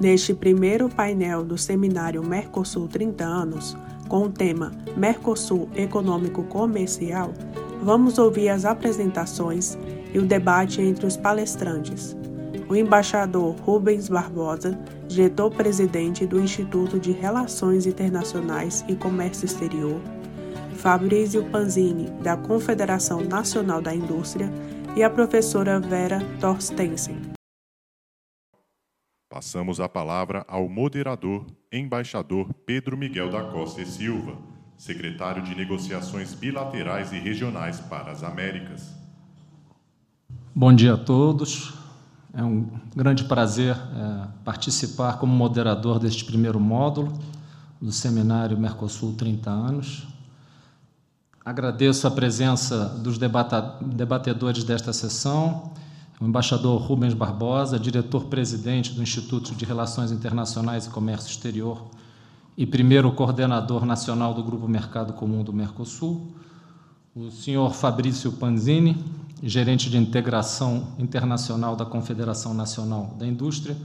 Neste primeiro painel do seminário Mercosul 30 anos, com o tema Mercosul Econômico Comercial, vamos ouvir as apresentações e o debate entre os palestrantes. O embaixador Rubens Barbosa, diretor-presidente do Instituto de Relações Internacionais e Comércio Exterior, Fabrício Panzini, da Confederação Nacional da Indústria, e a professora Vera Torstensen. Passamos a palavra ao moderador, embaixador Pedro Miguel da Costa e Silva, secretário de Negociações Bilaterais e Regionais para as Américas. Bom dia a todos. É um grande prazer é, participar como moderador deste primeiro módulo do seminário Mercosul 30 anos. Agradeço a presença dos debatedores desta sessão o embaixador Rubens Barbosa, diretor-presidente do Instituto de Relações Internacionais e Comércio Exterior e primeiro coordenador nacional do Grupo Mercado Comum do Mercosul, o senhor Fabrício Panzini, gerente de integração internacional da Confederação Nacional da Indústria,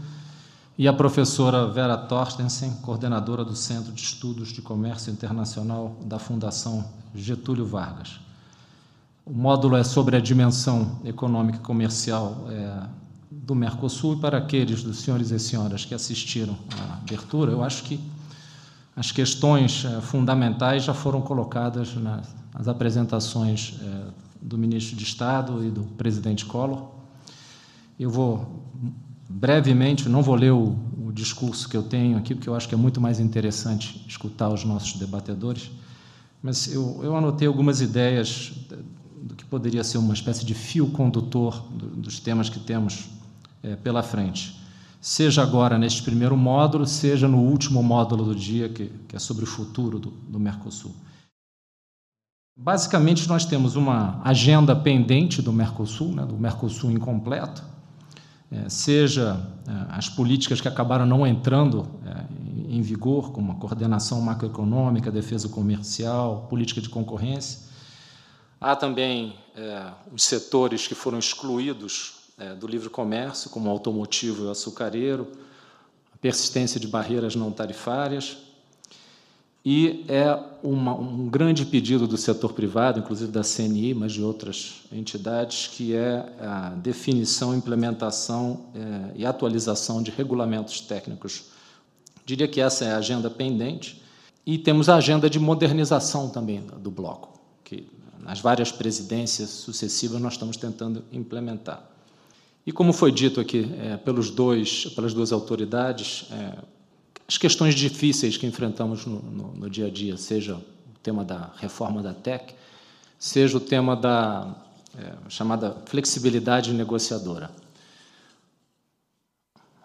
e a professora Vera Torstensen, coordenadora do Centro de Estudos de Comércio Internacional da Fundação Getúlio Vargas. O módulo é sobre a dimensão econômica e comercial é, do Mercosul. E para aqueles dos senhores e senhoras que assistiram à abertura, eu acho que as questões é, fundamentais já foram colocadas nas, nas apresentações é, do ministro de Estado e do presidente Collor. Eu vou brevemente, não vou ler o, o discurso que eu tenho aqui, porque eu acho que é muito mais interessante escutar os nossos debatedores, mas eu, eu anotei algumas ideias do que poderia ser uma espécie de fio condutor do, dos temas que temos é, pela frente. Seja agora neste primeiro módulo, seja no último módulo do dia, que, que é sobre o futuro do, do Mercosul. Basicamente, nós temos uma agenda pendente do Mercosul, né, do Mercosul incompleto, é, seja é, as políticas que acabaram não entrando é, em vigor, como a coordenação macroeconômica, defesa comercial, política de concorrência, Há também é, os setores que foram excluídos é, do livre comércio, como o automotivo e o açucareiro, a persistência de barreiras não tarifárias, e é uma, um grande pedido do setor privado, inclusive da CNI, mas de outras entidades, que é a definição, implementação é, e atualização de regulamentos técnicos. Diria que essa é a agenda pendente. E temos a agenda de modernização também do bloco, que nas várias presidências sucessivas, nós estamos tentando implementar. E como foi dito aqui é, pelos dois, pelas duas autoridades, é, as questões difíceis que enfrentamos no, no, no, dia a dia, seja o tema da reforma da TEC, seja o tema da é, chamada flexibilidade negociadora.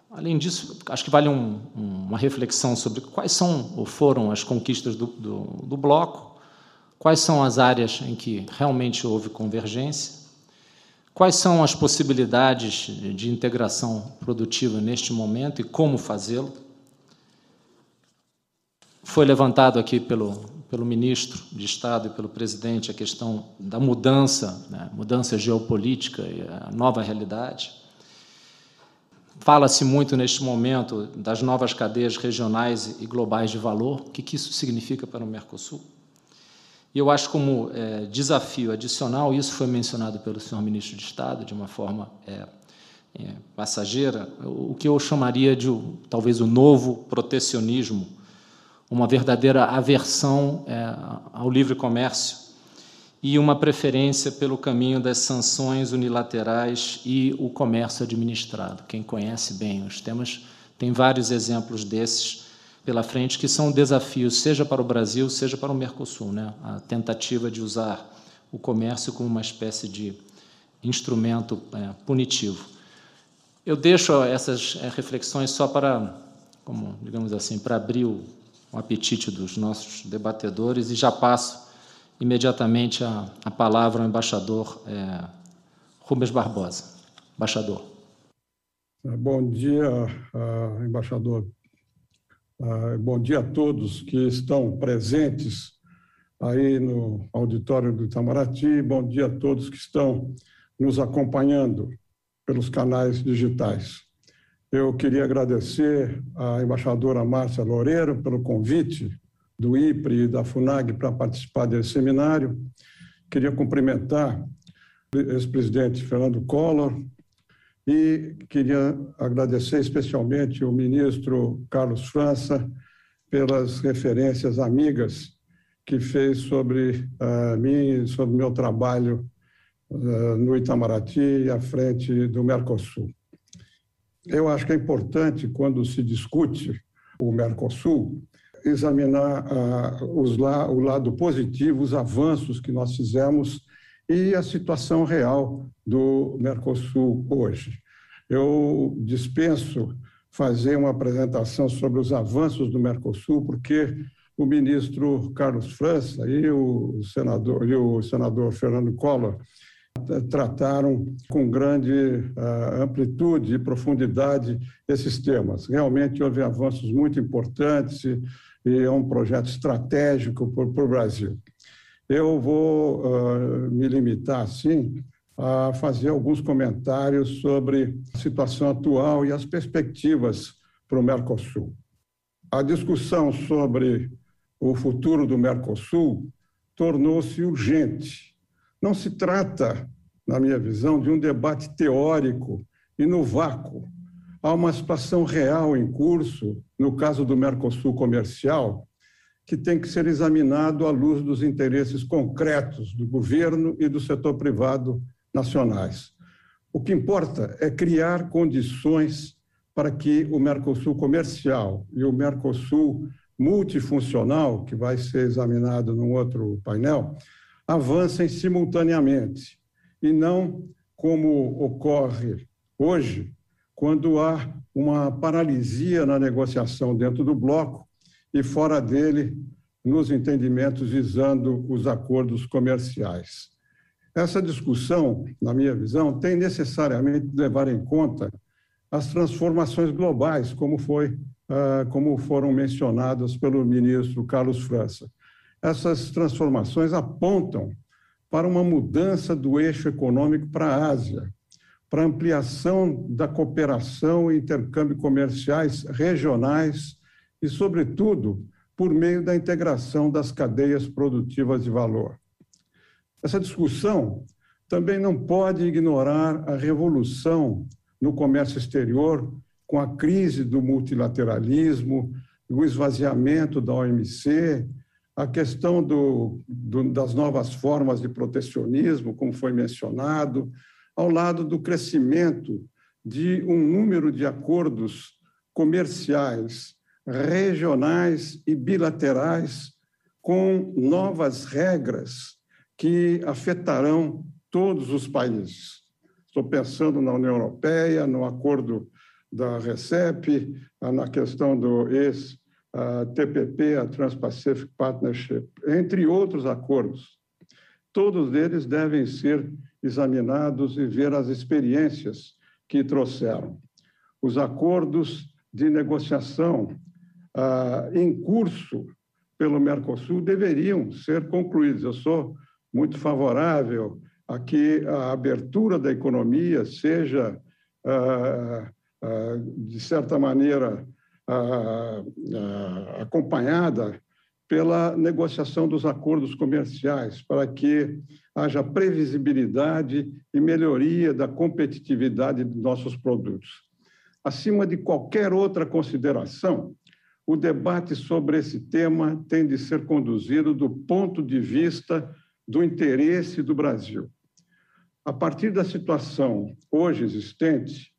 Além disso, acho que vale um, uma reflexão sobre quais são ou foram as conquistas do, do, do bloco, Quais são as áreas em que realmente houve convergência? Quais são as possibilidades de integração produtiva neste momento e como fazê-lo? Foi levantado aqui pelo, pelo ministro de Estado e pelo presidente a questão da mudança, né, mudança geopolítica e a nova realidade. Fala-se muito neste momento das novas cadeias regionais e globais de valor. O que, que isso significa para o Mercosul? E eu acho como é, desafio adicional, isso foi mencionado pelo senhor ministro de Estado de uma forma é, é, passageira, o que eu chamaria de talvez o novo protecionismo, uma verdadeira aversão é, ao livre comércio e uma preferência pelo caminho das sanções unilaterais e o comércio administrado. Quem conhece bem os temas tem vários exemplos desses pela frente, que são desafios, seja para o Brasil, seja para o Mercosul, né? a tentativa de usar o comércio como uma espécie de instrumento é, punitivo. Eu deixo essas é, reflexões só para, como digamos assim, para abrir o, o apetite dos nossos debatedores e já passo imediatamente a, a palavra ao embaixador é, Rubens Barbosa. Embaixador. Bom dia, uh, embaixador ah, bom dia a todos que estão presentes aí no auditório do Itamaraty. Bom dia a todos que estão nos acompanhando pelos canais digitais. Eu queria agradecer à embaixadora Márcia Loureiro pelo convite do IPRE e da FUNAG para participar desse seminário. Queria cumprimentar o ex-presidente Fernando Collor e queria agradecer especialmente o ministro Carlos França pelas referências amigas que fez sobre uh, mim, sobre meu trabalho uh, no Itamaraty à frente do Mercosul. Eu acho que é importante, quando se discute o Mercosul, examinar uh, os la o lado positivo, os avanços que nós fizemos e a situação real do Mercosul hoje. Eu dispenso fazer uma apresentação sobre os avanços do Mercosul, porque o ministro Carlos França e o senador, e o senador Fernando Collor trataram com grande uh, amplitude e profundidade esses temas. Realmente houve avanços muito importantes e é um projeto estratégico para o Brasil. Eu vou uh, me limitar, sim, a fazer alguns comentários sobre a situação atual e as perspectivas para o Mercosul. A discussão sobre o futuro do Mercosul tornou-se urgente. Não se trata, na minha visão, de um debate teórico e no vácuo. Há uma situação real em curso, no caso do Mercosul comercial, que tem que ser examinado à luz dos interesses concretos do governo e do setor privado nacionais. O que importa é criar condições para que o Mercosul comercial e o Mercosul multifuncional, que vai ser examinado num outro painel, avancem simultaneamente e não como ocorre hoje, quando há uma paralisia na negociação dentro do bloco e fora dele nos entendimentos visando os acordos comerciais. Essa discussão, na minha visão, tem necessariamente de levar em conta as transformações globais, como foi ah, como foram mencionadas pelo ministro Carlos França. Essas transformações apontam para uma mudança do eixo econômico para a Ásia, para ampliação da cooperação e intercâmbio comerciais regionais e, sobretudo, por meio da integração das cadeias produtivas de valor. Essa discussão também não pode ignorar a revolução no comércio exterior com a crise do multilateralismo, o esvaziamento da OMC, a questão do, do, das novas formas de protecionismo, como foi mencionado, ao lado do crescimento de um número de acordos comerciais regionais e bilaterais com novas regras que afetarão todos os países. Estou pensando na União Europeia, no acordo da RECEP, na questão do ex-TPP, a Trans-Pacific Partnership, entre outros acordos. Todos eles devem ser examinados e ver as experiências que trouxeram. Os acordos de negociação ah, em curso pelo Mercosul deveriam ser concluídos. Eu sou muito favorável a que a abertura da economia seja ah, ah, de certa maneira, ah, ah, acompanhada pela negociação dos acordos comerciais, para que haja previsibilidade e melhoria da competitividade de nossos produtos. Acima de qualquer outra consideração, o debate sobre esse tema tem de ser conduzido do ponto de vista do interesse do Brasil. A partir da situação hoje existente,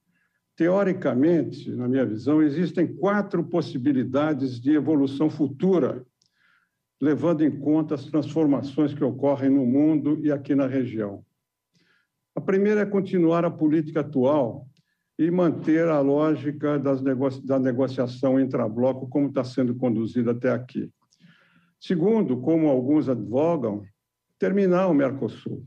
Teoricamente, na minha visão, existem quatro possibilidades de evolução futura, levando em conta as transformações que ocorrem no mundo e aqui na região. A primeira é continuar a política atual e manter a lógica negocia da negociação intrabloco como está sendo conduzida até aqui. Segundo, como alguns advogam, terminar o Mercosul.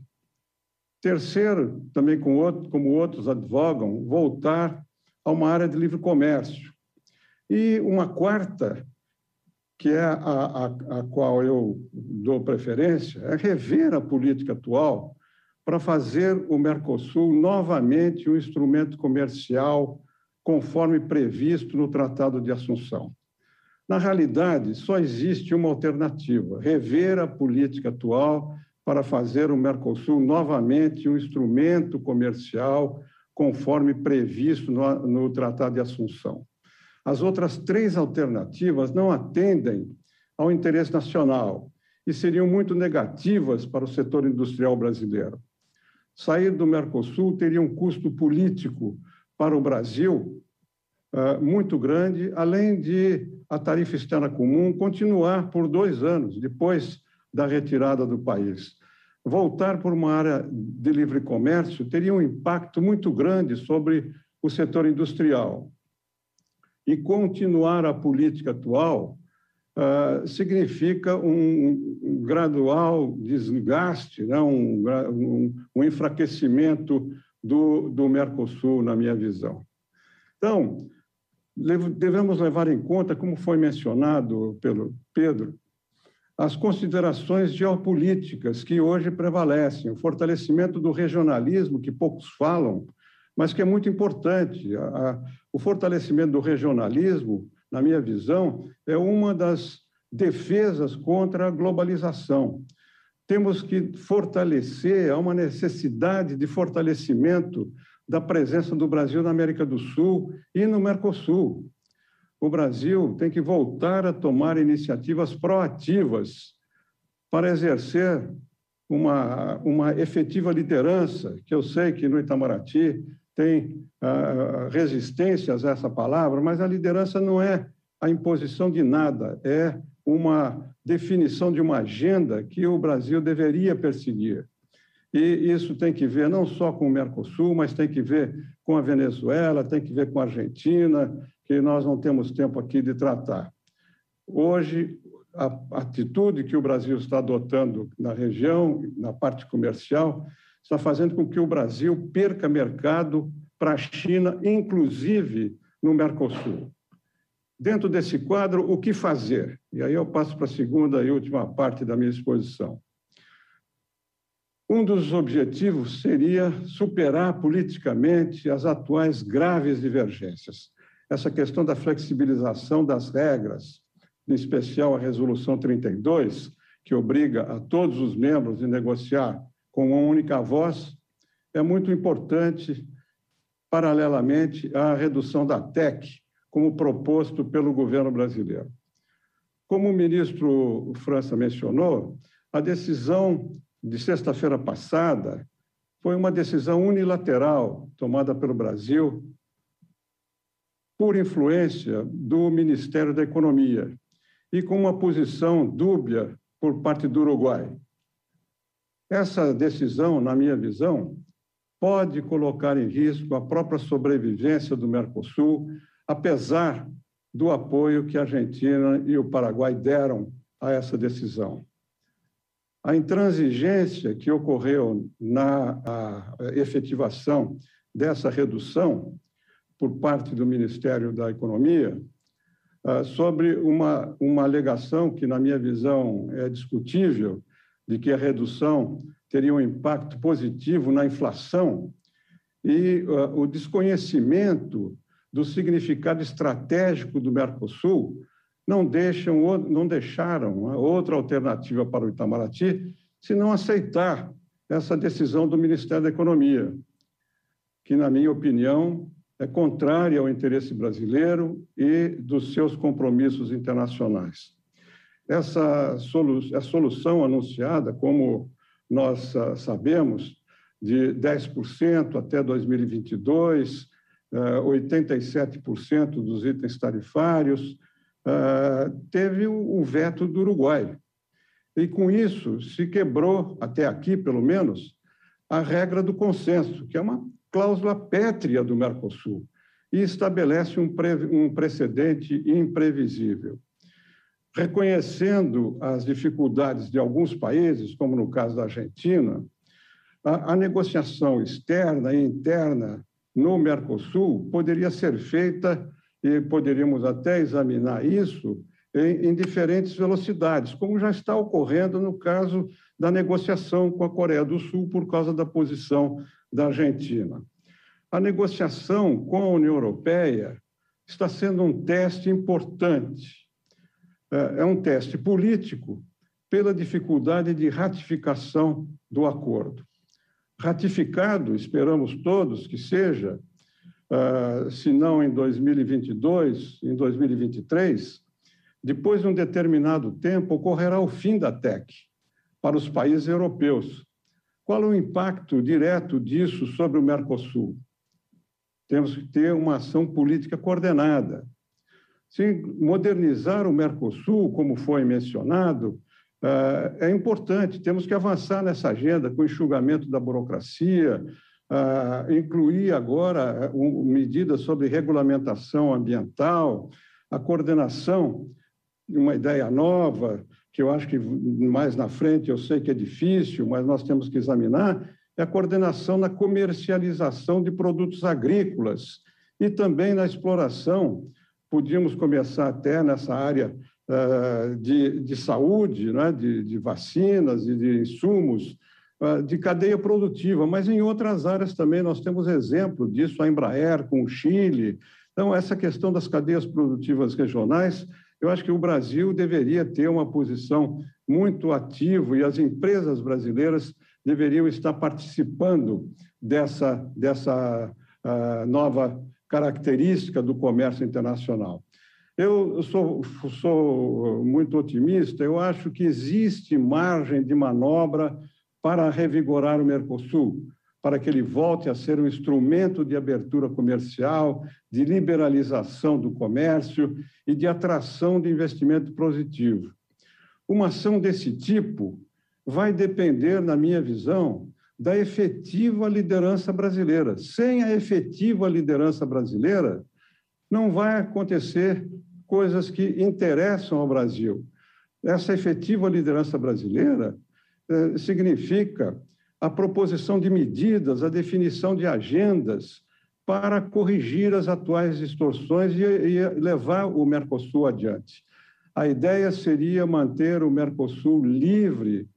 Terceiro, também com outro, como outros advogam, voltar a uma área de livre comércio. E uma quarta, que é a, a, a qual eu dou preferência, é rever a política atual para fazer o Mercosul novamente um instrumento comercial conforme previsto no Tratado de Assunção. Na realidade, só existe uma alternativa: rever a política atual para fazer o Mercosul novamente um instrumento comercial conforme previsto no, no Tratado de Assunção. As outras três alternativas não atendem ao interesse nacional e seriam muito negativas para o setor industrial brasileiro. Sair do Mercosul teria um custo político para o Brasil uh, muito grande, além de a tarifa externa comum continuar por dois anos depois da retirada do país. Voltar por uma área de livre comércio teria um impacto muito grande sobre o setor industrial. E continuar a política atual uh, significa um, gradual desgaste, né? um, um, um enfraquecimento do, do Mercosul, na minha visão. Então, devemos levar em conta, como foi mencionado pelo Pedro, as considerações geopolíticas que hoje prevalecem, o fortalecimento do regionalismo, que poucos falam, mas que é muito importante. o fortalecimento do regionalismo, na minha visão, é uma das defesas contra a globalização. Temos que fortalecer, há uma necessidade de fortalecimento da presença do Brasil na América do Sul e no Mercosul. O Brasil tem que voltar a tomar iniciativas proativas para exercer uma, uma efetiva liderança, que eu sei que no Itamaraty tem uh, resistências a essa palavra, mas a liderança não é a imposição de nada, é uma definição de uma agenda que o Brasil deveria perseguir. E isso tem que ver não só com o Mercosul, mas tem que ver com a Venezuela, tem que ver com a Argentina, que nós não temos tempo aqui de tratar. Hoje, a atitude que o Brasil está adotando na região, na parte comercial, está fazendo com que o Brasil perca mercado para a China, inclusive no Mercosul. Dentro desse quadro, o que fazer? E aí eu passo para a segunda e última parte da minha exposição. Um dos objetivos seria superar politicamente as atuais graves divergências. Essa questão da flexibilização das regras, em especial a Resolução 32, que obriga a todos os membros a negociar com uma única voz, é muito importante, paralelamente à redução da TEC, como proposto pelo governo brasileiro. Como o ministro França mencionou, a decisão de sexta-feira passada foi uma decisão unilateral tomada pelo Brasil por influência do Ministério da Economia e com uma posição dúbia por parte do Uruguai. Essa decisão, na minha visão, pode colocar em risco a própria sobrevivência do Mercosul, apesar do apoio que a Argentina e o Paraguai deram a essa decisão. A intransigência que ocorreu na efetivação dessa redução por parte do Ministério da Economia ah, sobre uma, uma alegação que, na minha visão, é discutível, de que a redução teria um impacto positivo na inflação e uh, o desconhecimento do significado estratégico do Mercosul não, deixam, não deixaram outra alternativa para o Itamaraty senão aceitar essa decisão do Ministério da Economia, que, na minha opinião, é contrária ao interesse brasileiro e dos seus compromissos internacionais. Essa solu a solução anunciada, como nós uh, sabemos, de 10% até 2022, uh, 87% dos itens tarifários, uh, teve o, o veto do Uruguai. E com isso se quebrou, até aqui pelo menos, a regra do consenso, que é uma cláusula pétrea do Mercosul, e estabelece um, pre um precedente imprevisível. Reconhecendo as dificuldades de alguns países, como no caso da Argentina, a, a negociação externa e interna no Mercosul poderia ser feita e poderíamos até examinar isso em, em, diferentes velocidades, como já está ocorrendo no caso da negociação com a Coreia do Sul por causa da posição da Argentina. a negociação com a União Europeia está sendo um teste importante. É, é um teste político pela dificuldade de ratificação do acordo. Ratificado, esperamos todos que seja, uh, se não em 2022, em 2023, depois de um determinado tempo, ocorrerá o fim da TEC para os países europeus. Qual é o impacto direto disso sobre o Mercosul? Temos que ter uma ação política coordenada. Se modernizar o Mercosul, como foi mencionado, eh, é importante. Temos que avançar nessa agenda com enxugamento da burocracia, eh, incluir agora eh, medidas sobre regulamentação ambiental, a coordenação de uma ideia nova, que eu acho que mais na frente eu sei que é difícil, mas nós temos que examinar, é a coordenação na comercialização de produtos agrícolas e também na exploração. Podíamos começar até nessa área uh, de, de saúde, né, de, de vacinas e de insumos, uh, de cadeia produtiva, mas em outras áreas também nós temos exemplo disso, a Embraer com o Chile. Então, essa questão das cadeias produtivas regionais, eu acho que o Brasil deveria ter uma posição muito ativa e as empresas brasileiras deveriam estar participando dessa, dessa uh, nova característica do comércio internacional. Eu sou, sou muito otimista, eu acho que existe margem de manobra para revigorar o Mercosul, para que ele volte a ser um instrumento de abertura comercial, de liberalização do comércio e de atração de investimento positivo. Uma ação desse tipo vai depender, na minha visão, da efetiva liderança brasileira. Sem a efetiva liderança brasileira, não vai acontecer coisas que interessam ao Brasil. Essa efetiva liderança brasileira eh, significa a proposição de medidas, a definição de agendas para corrigir as atuais distorções e, e levar o Mercosul adiante. A ideia seria manter o Mercosul livre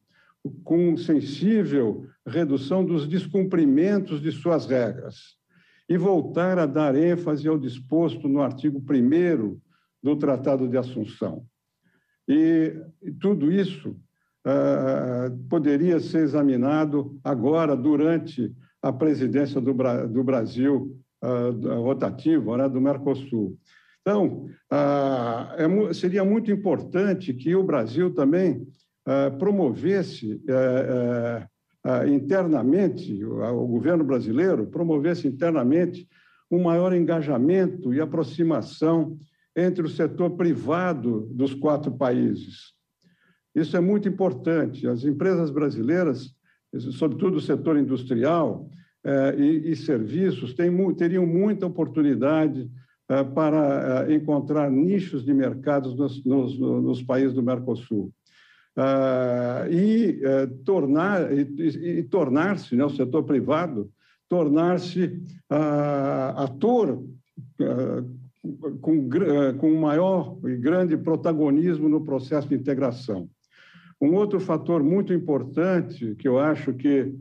com sensível redução dos descumprimentos de suas regras e voltar a dar ênfase ao disposto no artigo 1 do Tratado de Assunção. E, tudo isso uh, poderia ser examinado agora, durante a presidência do, do Brasil uh, rotativo, né, do Mercosul. Então, uh, é, seria muito importante que o Brasil também promovesse eh, eh, internamente, o governo brasileiro promovesse internamente um maior engajamento e aproximação entre o setor privado dos quatro países. Isso é muito importante. As empresas brasileiras, sobretudo o setor industrial e, serviços, teriam muita oportunidade para encontrar nichos de mercados nos países do Mercosul. Uh, e uh, tornar e, e, tornar-se, né, o setor privado, tornar-se uh, ator com, com maior e grande protagonismo no processo de integração. Um outro fator muito importante que eu acho que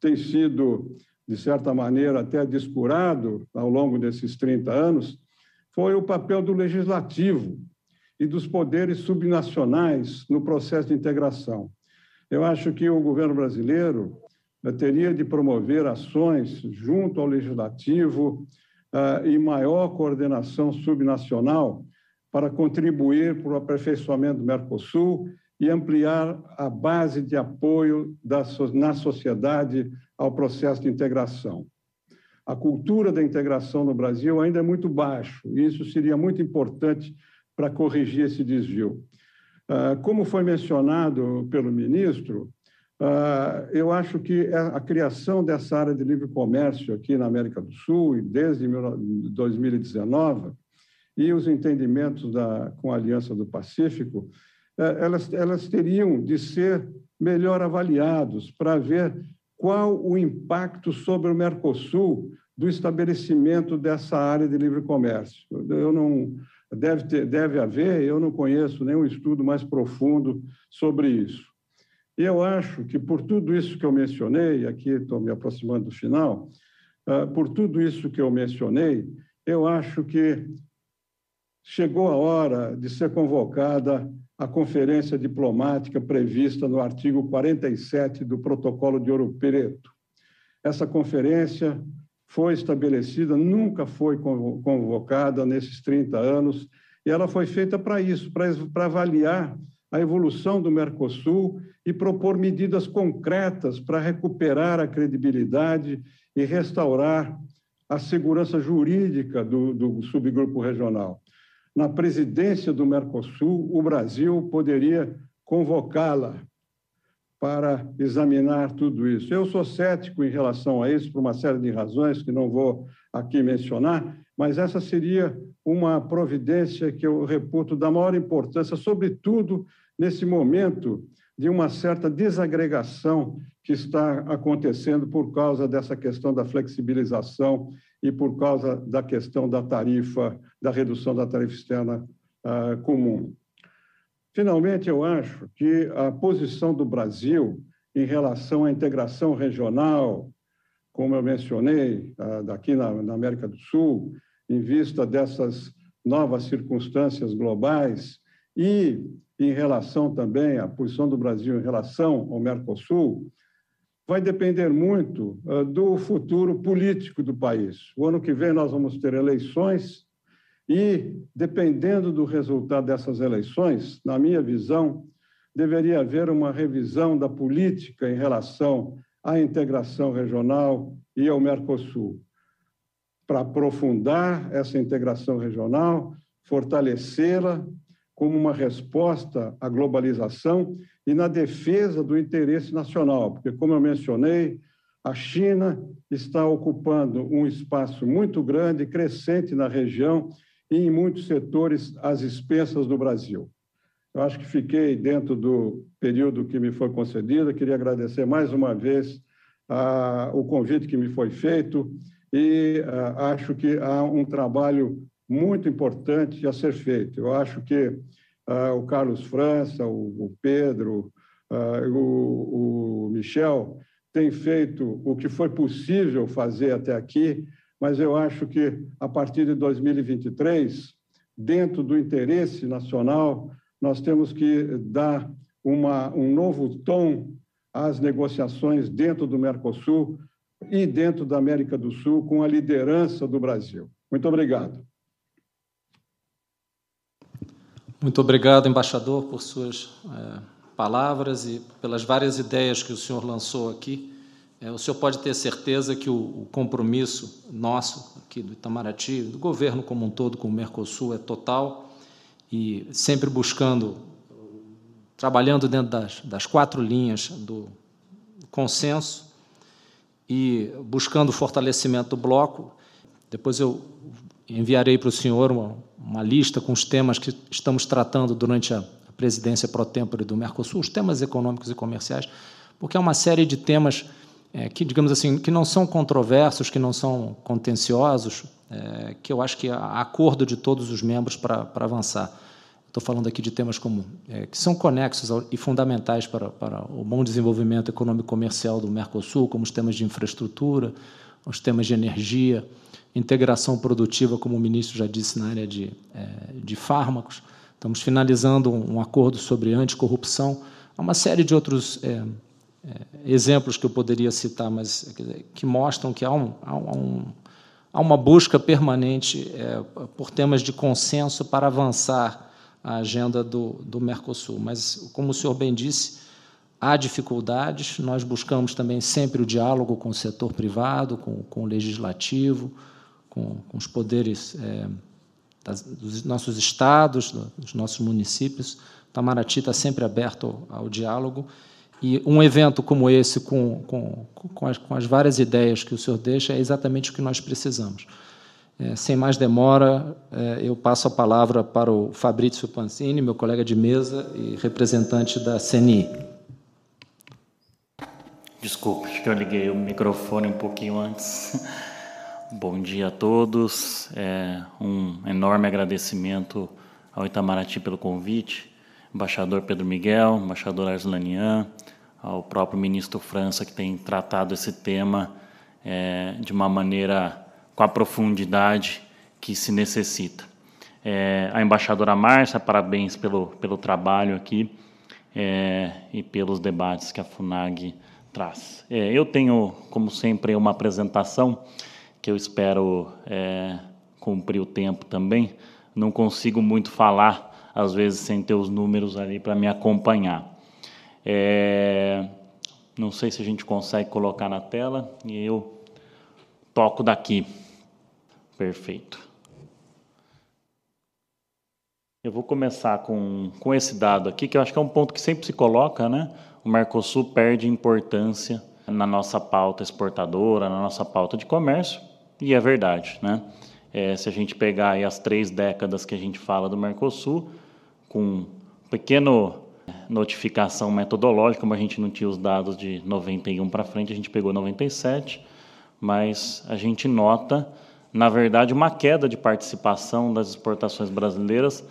tem sido, de certa maneira, até descurado ao longo desses 30 anos, foi o papel do legislativo e dos poderes subnacionais no processo de integração. Eu acho que o governo brasileiro eh, teria de promover ações junto ao legislativo uh, e maior coordenação subnacional para contribuir para o aperfeiçoamento do Mercosul e ampliar a base de apoio da, na sociedade ao processo de integração. A cultura da integração no Brasil ainda é muito baixa, e isso seria muito importante para corrigir esse desvio. Ah, como foi mencionado pelo ministro, ah, eu acho que a criação dessa área de livre comércio aqui na América do Sul, desde 2019, e os entendimentos da, com a Aliança do Pacífico, eh, elas, elas teriam de ser melhor avaliados para ver qual o impacto sobre o Mercosul do estabelecimento dessa área de livre comércio. Eu não, Deve, ter, deve haver, eu não conheço nenhum estudo mais profundo sobre isso. E eu acho que, por tudo isso que eu mencionei, aqui estou me aproximando do final, por tudo isso que eu mencionei, eu acho que chegou a hora de ser convocada a conferência diplomática prevista no artigo 47 do Protocolo de Ouro Preto. Essa conferência foi estabelecida, nunca foi convocada nesses 30 anos, e ela foi feita para isso, para avaliar a evolução do Mercosul e propor medidas concretas para recuperar a credibilidade e restaurar a segurança jurídica do, do subgrupo regional. Na presidência do Mercosul, o Brasil poderia convocá-la para examinar tudo isso. Eu sou cético em relação a isso, por uma série de razões que não vou aqui mencionar, mas essa seria uma providência que eu reputo da maior importância, sobretudo nesse momento de uma certa desagregação que está acontecendo por causa dessa questão da flexibilização e por causa da questão da tarifa, da redução da tarifa externa uh, comum. Finalmente, eu acho que a posição do Brasil em relação à integração regional, como eu mencionei, daqui na, América do Sul, em vista dessas novas circunstâncias globais e em relação também à posição do Brasil em relação ao Mercosul, vai depender muito do futuro político do país. O ano que vem nós vamos ter eleições e, dependendo do resultado dessas eleições, na minha visão, deveria haver uma revisão da política em relação à integração regional e ao Mercosul, para aprofundar essa integração regional, fortalecê-la como uma resposta à globalização e na defesa do interesse nacional, porque, como eu mencionei, a China está ocupando um espaço muito grande, crescente na região e em muitos setores às expensas do Brasil. Eu acho que fiquei dentro do período que me foi concedido. Queria agradecer mais uma vez ah, o convite que me foi feito e ah, acho que há um trabalho muito importante a ser feito. Eu acho que ah, o Carlos França, o, o Pedro, o, o Michel têm feito o que foi possível fazer até aqui mas eu acho que a partir de 2023, dentro do interesse nacional, nós temos que dar uma, um novo tom às negociações dentro do Mercosul e dentro da América do Sul, com a liderança do Brasil. Muito obrigado. Muito obrigado, embaixador, por suas é, palavras e pelas várias ideias que o senhor lançou aqui. É, o senhor pode ter certeza que o, o, compromisso nosso, aqui do Itamaraty, do governo como um todo com o Mercosul, é total e sempre buscando, trabalhando dentro das, das quatro linhas do consenso e buscando o fortalecimento do bloco. Depois eu enviarei para o senhor uma, uma lista com os temas que estamos tratando durante a presidência pro tempore do Mercosul, os temas econômicos e comerciais, porque é uma série de temas é, que, digamos assim, que não são controversos, que não são contenciosos, é, que eu acho que há acordo de todos os membros para, avançar. Estou falando aqui de temas como é, que são conexos e fundamentais para, para o bom desenvolvimento econômico comercial do Mercosul, como os temas de infraestrutura, os temas de energia, integração produtiva, como o ministro já disse, na área de, é, de fármacos. Estamos finalizando um, acordo sobre anticorrupção. Uma série de outros é, exemplos que eu poderia citar, mas que mostram que há, um, há, um, há uma busca permanente é, por temas de consenso para avançar a agenda do, do Mercosul. Mas, como o senhor bem disse, há dificuldades, nós buscamos também sempre o diálogo com o setor privado, com, com o legislativo, com, com os poderes é, das, dos nossos estados, dos nossos municípios. Tamaraty está sempre aberto ao, ao diálogo e um evento como esse, com, com, com, as, com as várias ideias que o senhor deixa, é exatamente o que nós precisamos. É, sem mais demora, é, eu passo a palavra para o Fabrício Pancini, meu colega de mesa e representante da CNI. Desculpe, acho que eu liguei o microfone um pouquinho antes. Bom dia a todos. É um enorme agradecimento ao Itamaraty pelo convite, embaixador Pedro Miguel, embaixador Arslanian, ao próprio ministro França, que tem tratado esse tema é, de uma maneira com a profundidade que se necessita. É, a embaixadora Márcia, parabéns pelo, pelo trabalho aqui é, e pelos debates que a FUNAG traz. É, eu tenho, como sempre, uma apresentação que eu espero é, cumprir o tempo também. Não consigo muito falar, às vezes, sem ter os números ali para me acompanhar. É, não sei se a gente consegue colocar na tela e eu toco daqui. Perfeito. Eu vou começar com, com esse dado aqui, que eu acho que é um ponto que sempre se coloca, né? O Mercosul perde importância na nossa pauta exportadora, na nossa pauta de comércio, e é verdade, né? É, se a gente pegar as três décadas que a gente fala do Mercosul, com pequeno notificação metodológica, como a gente não tinha os dados de 91 para frente, a gente pegou 97, mas a gente nota, na verdade, uma queda de participação das exportações brasileiras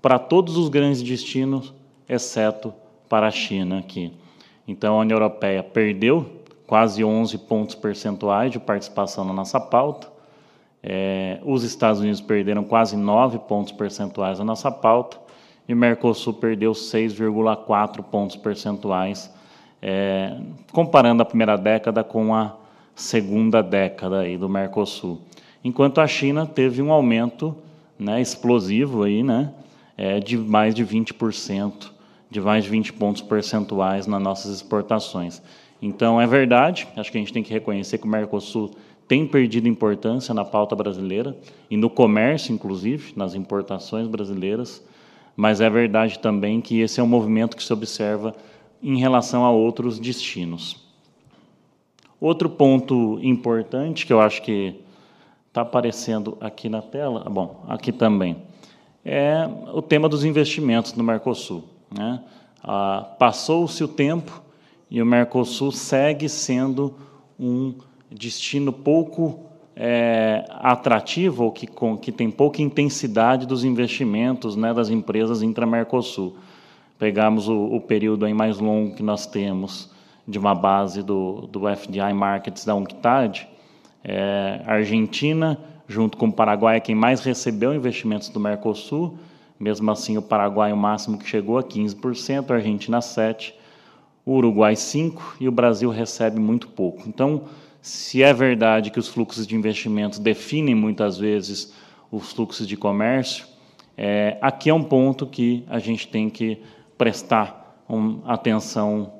para todos os grandes destinos, exceto para a China aqui. Então, a União Europeia perdeu quase 11 pontos percentuais de participação na nossa pauta. É, os Estados Unidos perderam quase 9 pontos percentuais na nossa pauta e Mercosul perdeu 6,4 pontos percentuais, é, comparando a primeira década com a segunda década aí do Mercosul. Enquanto a China teve um aumento né, explosivo aí, né, é, de mais de 20%, de mais de 20 pontos percentuais nas nossas exportações. Então, é verdade, acho que a gente tem que reconhecer que o Mercosul tem perdido importância na pauta brasileira e no comércio, inclusive, nas importações brasileiras, mas é verdade também que esse é um movimento que se observa em relação a outros destinos. Outro ponto importante que eu acho que está aparecendo aqui na tela, bom, aqui também, é o tema dos investimentos no Mercosul. Né? Ah, Passou-se o tempo e o Mercosul segue sendo um destino pouco é, atrativo, ou que, com, que tem pouca intensidade dos investimentos né, das empresas intra-Mercosul. Pegamos o, o, período aí mais longo que nós temos de uma base do, do FDI Markets da UNCTAD, é, Argentina junto com o Paraguai, é quem mais recebeu investimentos do Mercosul. Mesmo assim, o Paraguai o máximo que chegou a 15%, a Argentina 7%, o Uruguai 5% e o Brasil recebe muito pouco. Então, se é verdade que os fluxos de investimentos definem muitas vezes os fluxos de comércio, é, aqui é um ponto que a gente tem que prestar atenção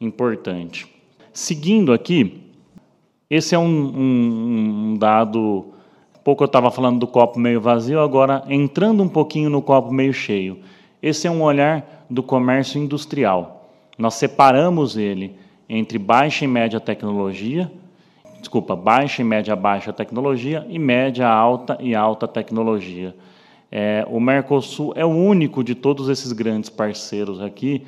importante. Seguindo aqui, esse é um, um, um dado pouco eu estava falando do copo meio vazio, agora entrando um pouquinho no copo meio cheio. Esse é um olhar do comércio industrial. Nós separamos ele entre baixa e média tecnologia, desculpa, baixa e média baixa tecnologia e média alta e alta tecnologia. É, o Mercosul é o único de todos esses grandes parceiros aqui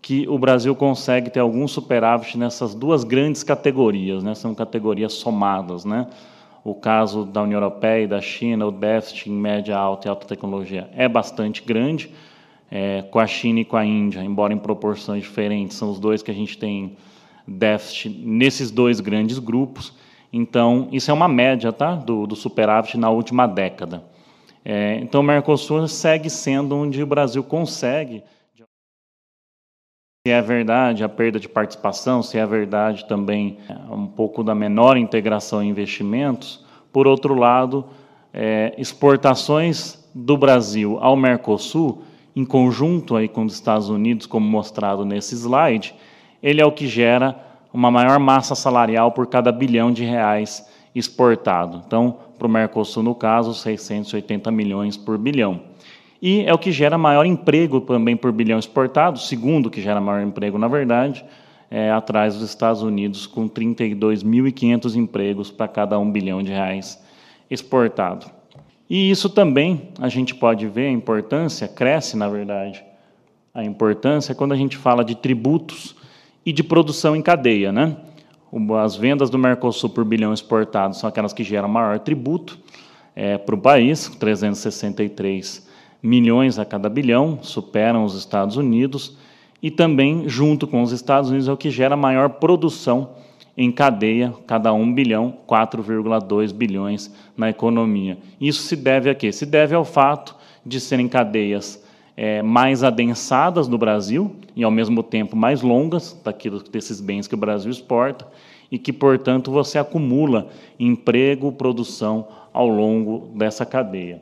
que o Brasil consegue ter algum superávit nessas duas grandes categorias, né? São categorias somadas, né? o caso da União Europeia e da China, o déficit em média alta e alta tecnologia é bastante grande. É, com a China e com a Índia, embora em proporções diferentes, são os dois que a gente tem déficit nesses dois grandes grupos. Então, isso é uma média tá, do, do superávit na última década. É, então, o Mercosul segue sendo onde o Brasil consegue. Se é verdade a perda de participação, se é verdade também é, um pouco da menor integração em investimentos, por outro lado, é, exportações do Brasil ao Mercosul, em conjunto aí com os Estados Unidos, como mostrado nesse slide, ele é o que gera uma maior massa salarial por cada bilhão de reais exportado. Então, para o Mercosul, no caso, 680 milhões por bilhão e é o que gera maior emprego também por bilhão exportado, segundo que gera maior emprego, na verdade, é, atrás dos Estados Unidos, com 32.500 empregos para cada um bilhão de reais exportado. E isso também a gente pode ver a importância, cresce, na verdade, a importância quando a gente fala de tributos e de produção em cadeia. Né? As vendas do Mercosul por bilhão exportado são aquelas que geram maior tributo é, para o país, 363 milhões a cada bilhão, superam os Estados Unidos, e também, junto com os Estados Unidos, é o que gera maior produção em cadeia, cada 1 bilhão, 4,2 bilhões na economia. Isso se deve a quê? Se deve ao fato de serem cadeias é, mais adensadas no Brasil e, ao mesmo tempo, mais longas daquilo, desses bens que o Brasil exporta e que, portanto, você acumula emprego, produção ao longo dessa cadeia.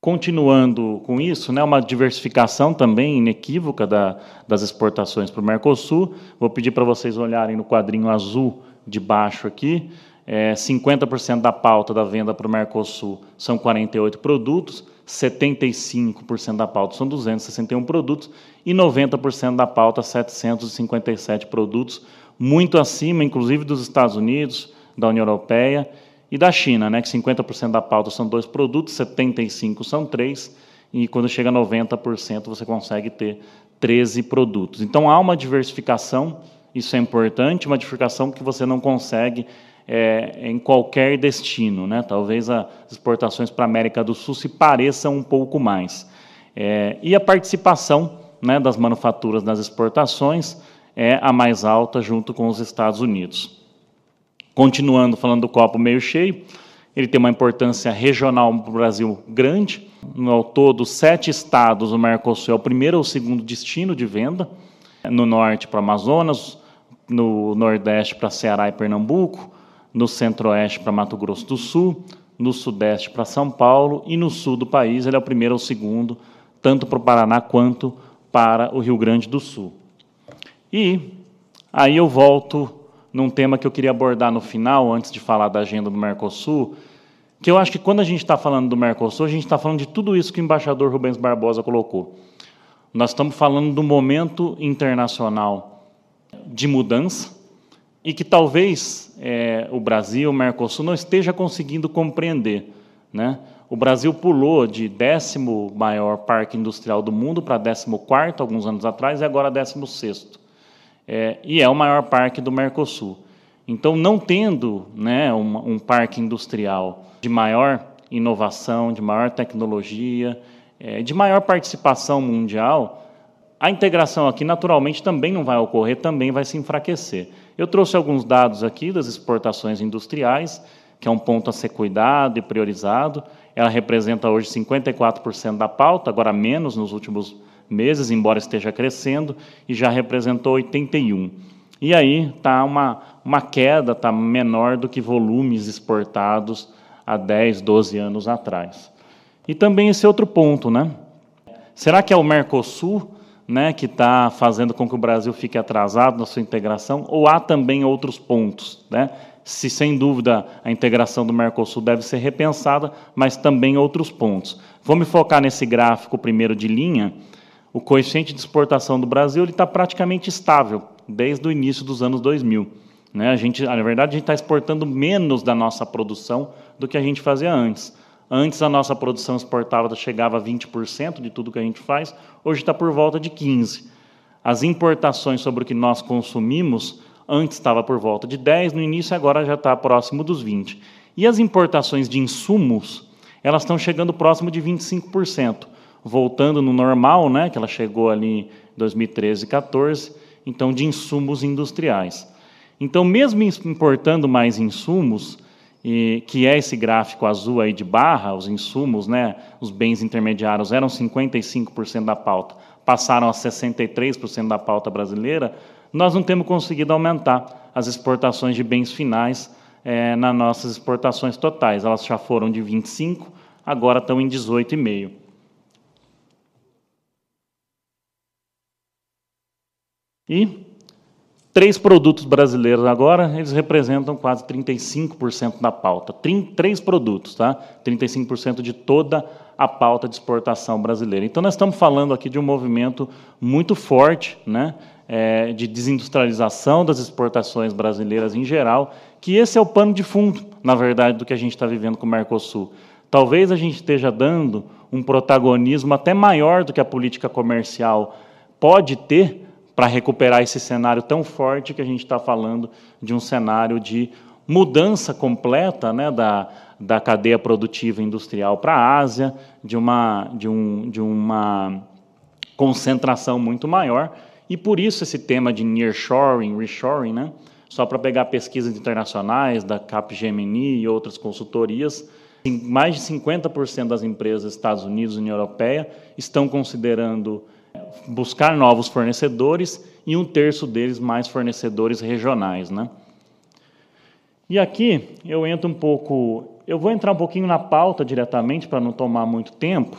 Continuando com isso, né, uma diversificação também inequívoca da, das exportações para o Mercosul. Vou pedir para vocês olharem no quadrinho azul de baixo aqui. É, 50% da pauta da venda para o Mercosul são 48 produtos, 75% da pauta são 261 produtos e 90% da pauta 757 produtos, muito acima, inclusive, dos Estados Unidos, da União Europeia e da China, né, que 50% da pauta são dois produtos, 75% são três, e quando chega a 90% você consegue ter 13 produtos. Então há uma diversificação, isso é importante, uma diversificação que você não consegue é, em qualquer destino. Né? Talvez as exportações para a América do Sul se pareçam um pouco mais. É, e a participação né, das manufaturas nas exportações é a mais alta junto com os Estados Unidos. Continuando falando do copo meio cheio, ele tem uma importância regional para o Brasil grande. No ao todo, sete estados, o Mercosul é o primeiro ou segundo destino de venda. No norte para Amazonas, no nordeste para Ceará e Pernambuco, no centro-oeste para Mato Grosso do Sul, no sudeste para São Paulo e no sul do país ele é o primeiro ou segundo, tanto para o Paraná quanto para o Rio Grande do Sul. E aí eu volto num tema que eu queria abordar no final, antes de falar da agenda do Mercosul, que eu acho que quando a gente está falando do Mercosul, a gente está falando de tudo isso que o embaixador Rubens Barbosa colocou. Nós estamos falando do momento internacional de mudança e que talvez é, o Brasil, o Mercosul, não esteja conseguindo compreender. Né? O Brasil pulou de décimo maior parque industrial do mundo para décimo quarto, alguns anos atrás, e agora décimo sexto é, e é o maior parque do Mercosul. Então, não tendo né, um, um parque industrial de maior inovação, de maior tecnologia, é, de maior participação mundial, a integração aqui naturalmente também não vai ocorrer, também vai se enfraquecer. Eu trouxe alguns dados aqui das exportações industriais, que é um ponto a ser cuidado e priorizado. Ela representa hoje 54% da pauta, agora menos nos últimos meses, embora esteja crescendo, e já representou 81. E aí está uma, uma queda, está menor do que volumes exportados há 10, 12 anos atrás. E também esse outro ponto, né? Será que é o Mercosul né, que está fazendo com que o Brasil fique atrasado na sua integração, ou há também outros pontos? Né? Se, sem dúvida, a integração do Mercosul deve ser repensada, mas também outros pontos. Vou me focar nesse gráfico primeiro de linha, o coeficiente de exportação do Brasil está praticamente estável desde o início dos anos 2000. Né? A gente, na verdade, a gente está exportando menos da nossa produção do que a gente fazia antes. Antes a nossa produção exportada chegava a 20% de tudo que a gente faz, hoje está por volta de 15%. As importações sobre o que nós consumimos, antes estava por volta de 10%, no início agora já está próximo dos 20%. E as importações de insumos, elas estão chegando próximo de 25% voltando no normal, né, que ela chegou ali em 2013 e 14, então de insumos industriais. Então, mesmo importando mais insumos, e, que é esse gráfico azul aí de barra, os insumos, né, os bens intermediários eram 55% da pauta, passaram a 63% da pauta brasileira, nós não temos conseguido aumentar as exportações de bens finais é, nas nossas exportações totais. Elas já foram de 25, agora estão em 18,5. E três produtos brasileiros agora, eles representam quase 35% da pauta. Três produtos, tá? 35% de toda a pauta de exportação brasileira. Então, nós estamos falando aqui de um movimento muito forte, né? É, de desindustrialização das exportações brasileiras em geral, que esse é o pano de fundo, na verdade, do que a gente está vivendo com o Mercosul. Talvez a gente esteja dando um protagonismo até maior do que a política comercial pode ter para recuperar esse cenário tão forte que a gente está falando de um cenário de mudança completa né, da, da cadeia produtiva industrial para a Ásia, de uma, de, um, de uma concentração muito maior E por isso esse tema de nearshoring, reshoring, né? Só para pegar pesquisas internacionais da Capgemini e outras consultorias, mais de 50% das empresas dos Estados Unidos e União Europeia estão considerando buscar novos fornecedores e um terço deles mais fornecedores regionais, né? E aqui eu entro um pouco, eu vou entrar um pouquinho na pauta diretamente para não tomar muito tempo,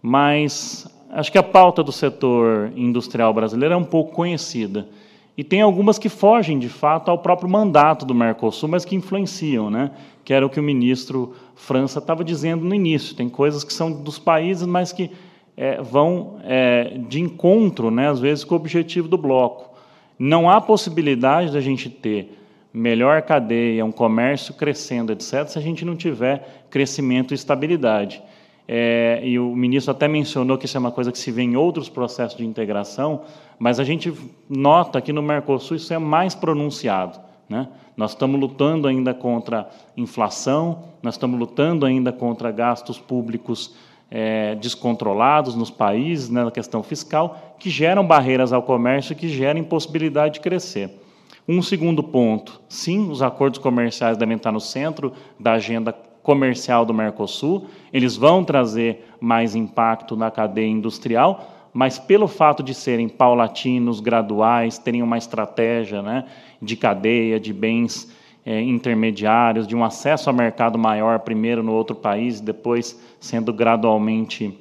mas acho que a pauta do setor industrial brasileiro é um pouco conhecida. E tem algumas que fogem, de fato, ao próprio mandato do Mercosul, mas que influenciam, né? que era o que o ministro França estava dizendo no início. Tem coisas que são dos países, mas que é, vão é, de encontro, né, às vezes, com o objetivo do bloco. Não há possibilidade da gente ter melhor cadeia, um comércio crescendo, etc., se a gente não tiver crescimento e estabilidade. É, e o ministro até mencionou que isso é uma coisa que se vê em outros processos de integração, mas a gente nota que no Mercosul isso é mais pronunciado. Né? Nós estamos lutando ainda contra inflação, nós estamos lutando ainda contra gastos públicos é, descontrolados nos países, né, na questão fiscal, que geram barreiras ao comércio que geram impossibilidade de crescer. Um segundo ponto: sim, os acordos comerciais devem estar no centro da agenda comercial do Mercosul, eles vão trazer mais impacto na cadeia industrial, mas pelo fato de serem paulatinos, graduais, terem uma estratégia né, de cadeia, de bens é, intermediários, de um acesso ao mercado maior, primeiro no outro país, depois sendo gradualmente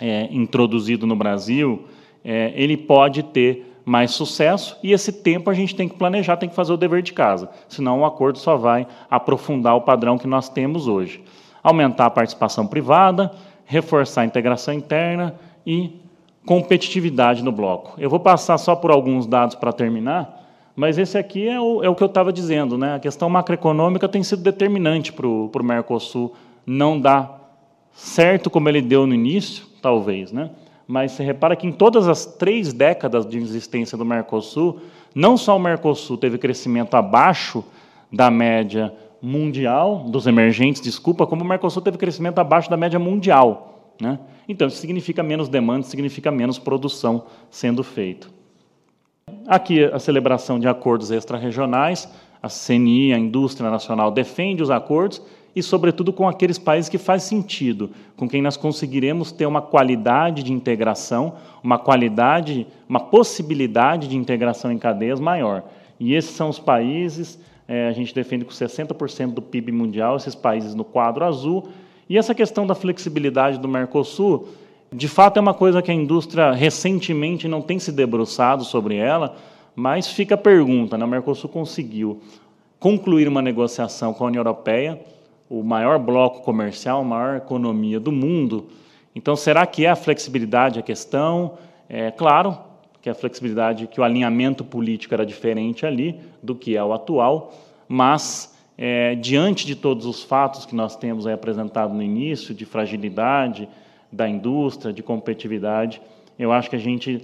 é, introduzido no Brasil, é, ele pode ter mais sucesso e esse tempo a gente tem que planejar, tem que fazer o dever de casa, senão o acordo só vai aprofundar o padrão que nós temos hoje. Aumentar a participação privada, reforçar a integração interna e competitividade no bloco. Eu vou passar só por alguns dados para terminar, mas esse aqui é o, é o que eu estava dizendo. Né? A questão macroeconômica tem sido determinante para o Mercosul não dar certo como ele deu no início, talvez. Né? Mas você repara que em todas as três décadas de existência do Mercosul, não só o Mercosul teve crescimento abaixo da média mundial, dos emergentes, desculpa, como o Mercosul teve crescimento abaixo da média mundial. Né? Então, isso significa menos demanda, significa menos produção sendo feita. Aqui a celebração de acordos extra-regionais, a CNI, a indústria nacional, defende os acordos e, sobretudo, com aqueles países que faz sentido, com quem nós conseguiremos ter uma qualidade de integração, uma qualidade, uma possibilidade de integração em cadeias maior. E esses são os países, é, a gente defende com 60% do PIB mundial, esses países no quadro azul, e essa questão da flexibilidade do Mercosul, de fato, é uma coisa que a indústria recentemente não tem se debruçado sobre ela, mas fica a pergunta: né? o Mercosul conseguiu concluir uma negociação com a União Europeia, o maior bloco comercial, a maior economia do mundo. Então, será que é a flexibilidade a questão? É claro que a flexibilidade, que o alinhamento político era diferente ali do que é o atual, mas é, diante de todos os fatos que nós temos apresentado no início, de fragilidade da indústria, de competitividade, eu acho que a gente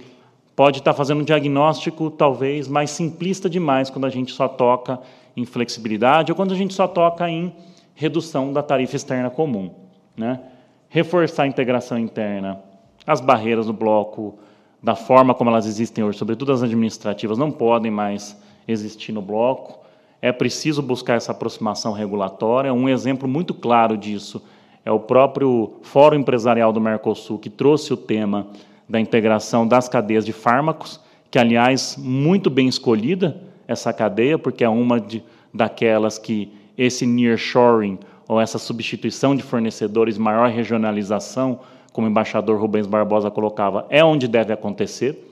pode estar fazendo um diagnóstico talvez mais simplista demais quando a gente só toca em flexibilidade ou quando a gente só toca em redução da tarifa externa comum. Né? Reforçar a integração interna, as barreiras no bloco, da forma como elas existem hoje, sobretudo as administrativas, não podem mais existir no bloco é preciso buscar essa aproximação regulatória. Um exemplo muito claro disso é o próprio Fórum Empresarial do Mercosul, que trouxe o tema da integração das cadeias de fármacos, que, aliás, muito bem escolhida essa cadeia, porque é uma de, daquelas que esse nearshoring, ou essa substituição de fornecedores, maior regionalização, como o embaixador Rubens Barbosa colocava, é onde deve acontecer.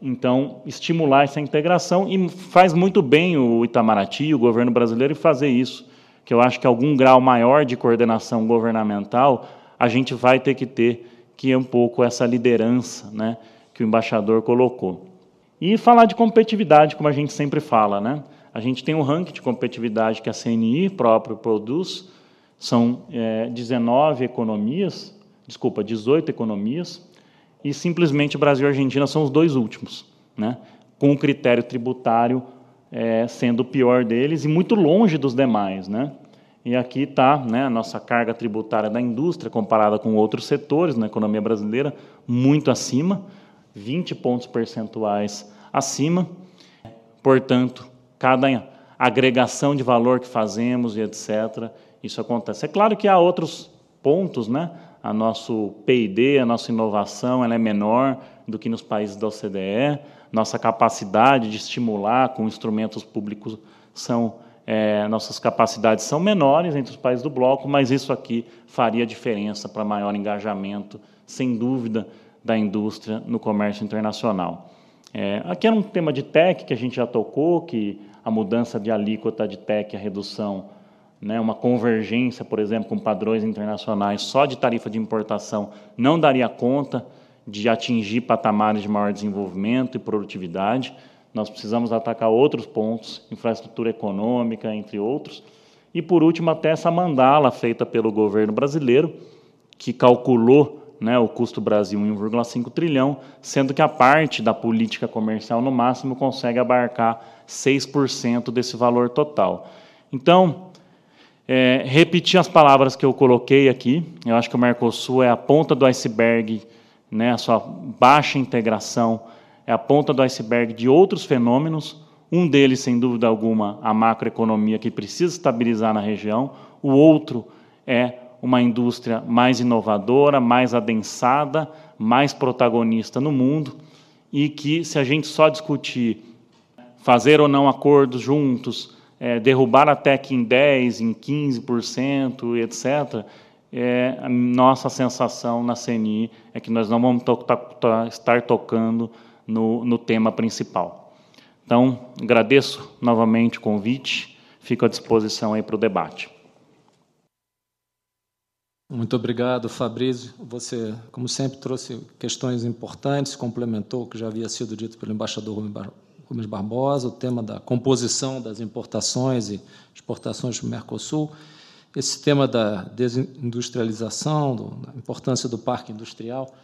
Então, estimular essa integração e faz muito bem o Itamaraty, o governo brasileiro, fazer isso, que eu acho que algum grau maior de coordenação governamental a gente vai ter que ter, que é um pouco essa liderança né, que o embaixador colocou. E falar de competitividade, como a gente sempre fala. Né? A gente tem um ranking de competitividade que a CNI próprio produz, são é, 19 economias, desculpa, 18 economias, e simplesmente Brasil e Argentina são os dois últimos, né? com o critério tributário é, sendo o pior deles e muito longe dos demais. Né? E aqui está né, a nossa carga tributária da indústria comparada com outros setores na economia brasileira, muito acima, 20 pontos percentuais acima. Portanto, cada agregação de valor que fazemos e etc., isso acontece. É claro que há outros pontos, né? A nosso PID, a nossa inovação, ela é menor do que nos países da OCDE. Nossa capacidade de estimular com instrumentos públicos são é, nossas capacidades são menores entre os países do bloco, mas isso aqui faria diferença para maior engajamento, sem dúvida, da indústria no comércio internacional. É, aqui era um tema de TEC que a gente já tocou, que a mudança de alíquota de TEC, a redução, né, uma convergência, por exemplo, com padrões internacionais só de tarifa de importação não daria conta de atingir patamares de maior desenvolvimento e produtividade. Nós precisamos atacar outros pontos, infraestrutura econômica, entre outros. E, por último, até essa mandala feita pelo governo brasileiro, que calculou né, o custo Brasil em 1,5 trilhão, sendo que a parte da política comercial, no máximo, consegue abarcar 6% desse valor total. Então, é, repetir as palavras que eu coloquei aqui, eu acho que o Mercosul é a ponta do iceberg, né, a sua baixa integração, é a ponta do iceberg de outros fenômenos. Um deles, sem dúvida alguma, a macroeconomia que precisa estabilizar na região. O outro é uma indústria mais inovadora, mais adensada, mais protagonista no mundo e que, se a gente só discutir fazer ou não acordos juntos, é, derrubar a TEC em 10%, em 15%, etc., é, a nossa sensação na CNI é que nós não vamos to to estar tocando no, no tema principal. Então, agradeço novamente o convite, fico à disposição aí para o debate. Muito obrigado, Fabrício. Você, como sempre, trouxe questões importantes, complementou o que já havia sido dito pelo embaixador Rubens Barbosa, o tema da composição das importações e exportações do Mercosul, esse tema da desindustrialização, da importância do parque industrial.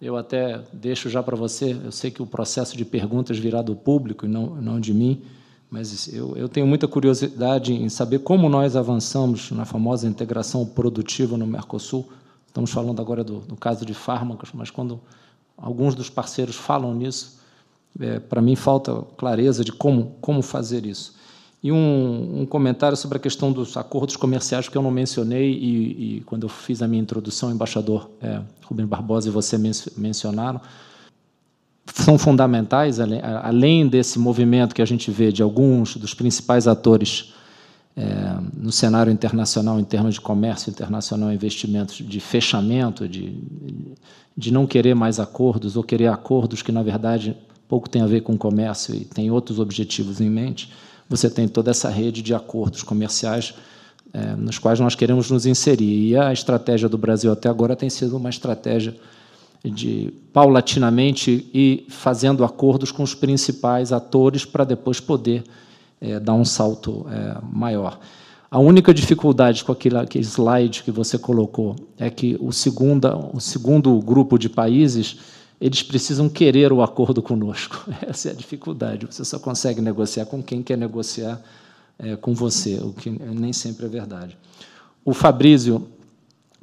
Eu até deixo já para você, eu sei que o processo de perguntas virá do público e não, não de mim, mas eu, eu tenho muita curiosidade em saber como nós avançamos na famosa integração produtiva no Mercosul. Estamos falando agora do, do caso de fármacos, mas quando alguns dos parceiros falam nisso, é, para mim falta clareza de como, como fazer isso. E um, um, comentário sobre a questão dos acordos comerciais que eu não mencionei, e, e quando eu fiz a minha introdução, embaixador é, Rubem Barbosa e você men mencionaram, são fundamentais, além desse movimento que a gente vê de alguns dos principais atores é, no cenário internacional, em termos de comércio internacional e investimentos, de fechamento, de, de não querer mais acordos, ou querer acordos que, na verdade, pouco tem a ver com comércio e tem outros objetivos em mente você tem toda essa rede de acordos comerciais é, nos quais nós queremos nos inserir. E a estratégia do Brasil até agora tem sido uma estratégia de paulatinamente ir fazendo acordos com os principais atores para depois poder é, dar um salto é, maior. A única dificuldade com aquele, aquele slide que você colocou é que o, segunda, o segundo grupo de países eles precisam querer o acordo conosco. Essa é a dificuldade. Você só consegue negociar com quem quer negociar é, com você, o que nem sempre é verdade. O Fabrício,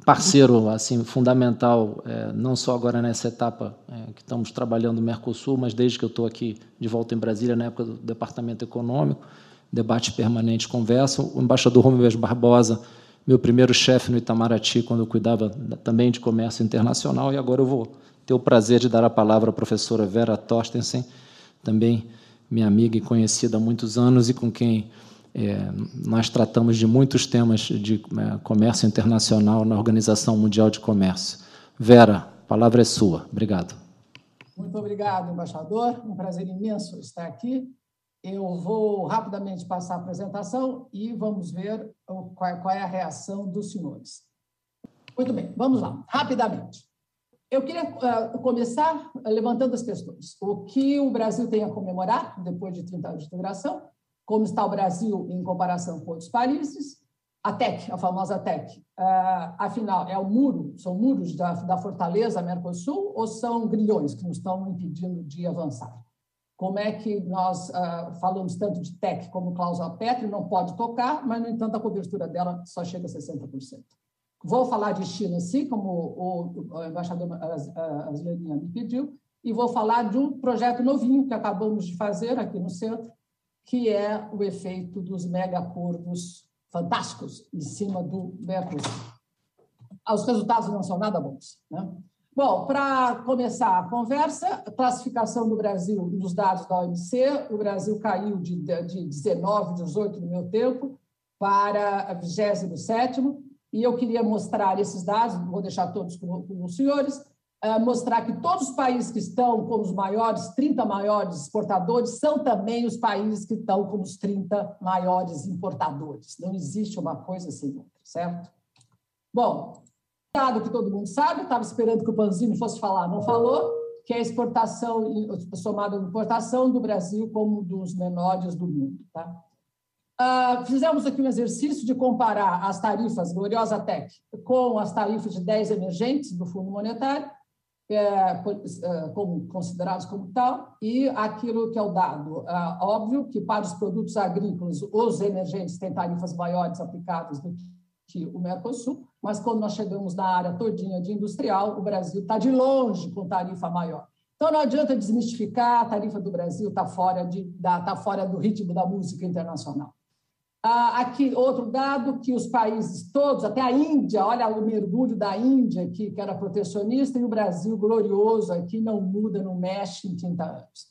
parceiro assim fundamental, é, não só agora nessa etapa é, que estamos trabalhando no Mercosul, mas desde que eu estou aqui de volta em Brasília, na época do Departamento Econômico, debate permanente, conversa. O embaixador Romeu Barbosa, meu primeiro chefe no Itamaraty, quando eu cuidava também de comércio internacional, e agora eu vou ter o prazer de dar a palavra à professora Vera Torstensen, também minha amiga e conhecida há muitos anos e com quem é, nós tratamos de muitos temas de é, comércio internacional na Organização Mundial de Comércio. Vera, a palavra é sua. Obrigado. Muito obrigado, embaixador. Um prazer imenso estar aqui. Eu vou rapidamente passar a apresentação e vamos ver qual é a reação dos senhores. Muito bem, vamos lá, rapidamente. Eu queria uh, começar levantando as questões. O que o Brasil tem a comemorar depois de 30 anos de integração? Como está o Brasil em comparação com outros países? A TEC, a famosa TEC, uh, afinal, é o muro, são muros da, da fortaleza Mercosul ou são grilhões que nos estão impedindo de avançar? Como é que nós uh, falamos tanto de TEC como cláusula Petri, não pode tocar, mas, no entanto, a cobertura dela só chega a 60%. Vou falar de China, sim, como o, embaixador Aslania me pediu, e vou falar de um projeto novinho que acabamos de fazer aqui no centro, que é o efeito dos megacorvos fantásticos em cima do Mercosul. Os resultados não são nada bons. Né? Bom, para começar a conversa, classificação do Brasil nos dados da OMC, o Brasil caiu de, de 19, 18 no meu tempo para 27 e eu queria mostrar esses dados, vou deixar todos com, com os senhores, uh, mostrar que todos os países que estão como os maiores, 30 maiores exportadores, são também os países que estão como os 30 maiores importadores. Não existe uma coisa sem outra, certo? Bom, dado que todo mundo sabe, estava esperando que o Panzini fosse falar, não falou, que é a exportação, somada à importação do Brasil como dos menores do mundo. Tá? Uh, fizemos aqui um exercício de comparar as tarifas Gloriosa Tech com as tarifas de 10 emergentes do Fundo Monetário, é, como, considerados como tal, e aquilo que é o dado. Uh, óbvio que para os produtos agrícolas, os emergentes têm tarifas maiores aplicadas do que o Mercosul, mas quando nós chegamos na área todinha de industrial, o Brasil está de longe com tarifa maior. Então não adianta desmistificar, a tarifa do Brasil está fora, de, tá fora do ritmo da música internacional. Ah, aqui, outro dado, que os países todos, até a Índia, olha o mergulho da Índia aqui, que era protecionista, e o Brasil glorioso aqui, não muda, não mexe em 30 anos.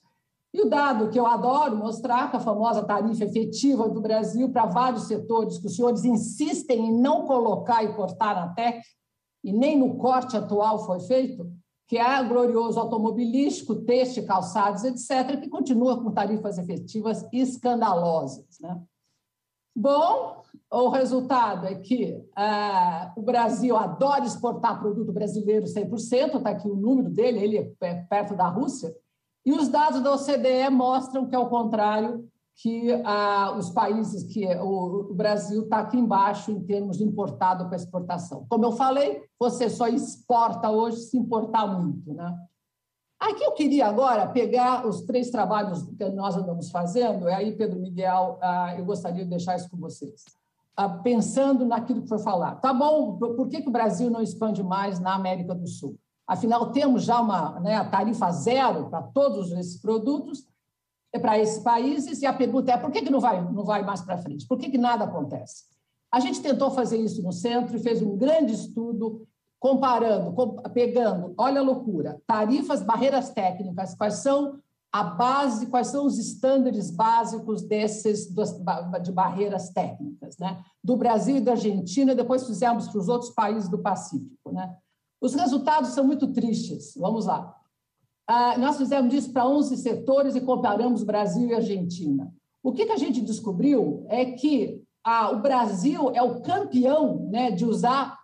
E o dado que eu adoro mostrar, que a famosa tarifa efetiva do Brasil para vários setores que os senhores insistem em não colocar e cortar na TEC, e nem no corte atual foi feito, que é glorioso automobilístico, têxtil, calçados, etc., que continua com tarifas efetivas escandalosas. Né? Bom, o resultado é que uh, o Brasil adora exportar produto brasileiro 100%, está aqui o número dele, ele é perto da Rússia, e os dados da OCDE mostram que, ao contrário, que ah, os países que o, o Brasil está aqui embaixo em termos de importado para exportação. Como eu falei, você só exporta hoje se importar muito, né? Aqui eu queria agora pegar os três trabalhos que nós andamos fazendo, e aí, Pedro Miguel, ah, eu gostaria de deixar isso com vocês. Ah, pensando naquilo que foi falado. Tá bom, por que, que o Brasil não expande mais na América do Sul? Afinal, temos já uma né, tarifa zero para todos esses produtos, é para esses países, e a pergunta é por que, que não, vai, não vai mais para frente? Por que, que nada acontece? A gente tentou fazer isso no centro e fez um grande estudo comparando, pegando, olha a loucura, tarifas, barreiras técnicas, quais são a base, quais são os estándares básicos desses de barreiras técnicas, né? Do Brasil e da Argentina, depois fizemos para os outros países do Pacífico, né? Os resultados são muito tristes. Vamos lá. Ah, nós fizemos isso para 11 setores e comparamos Brasil e Argentina. O que, que a gente descobriu é que ah, o Brasil é o campeão né, de usar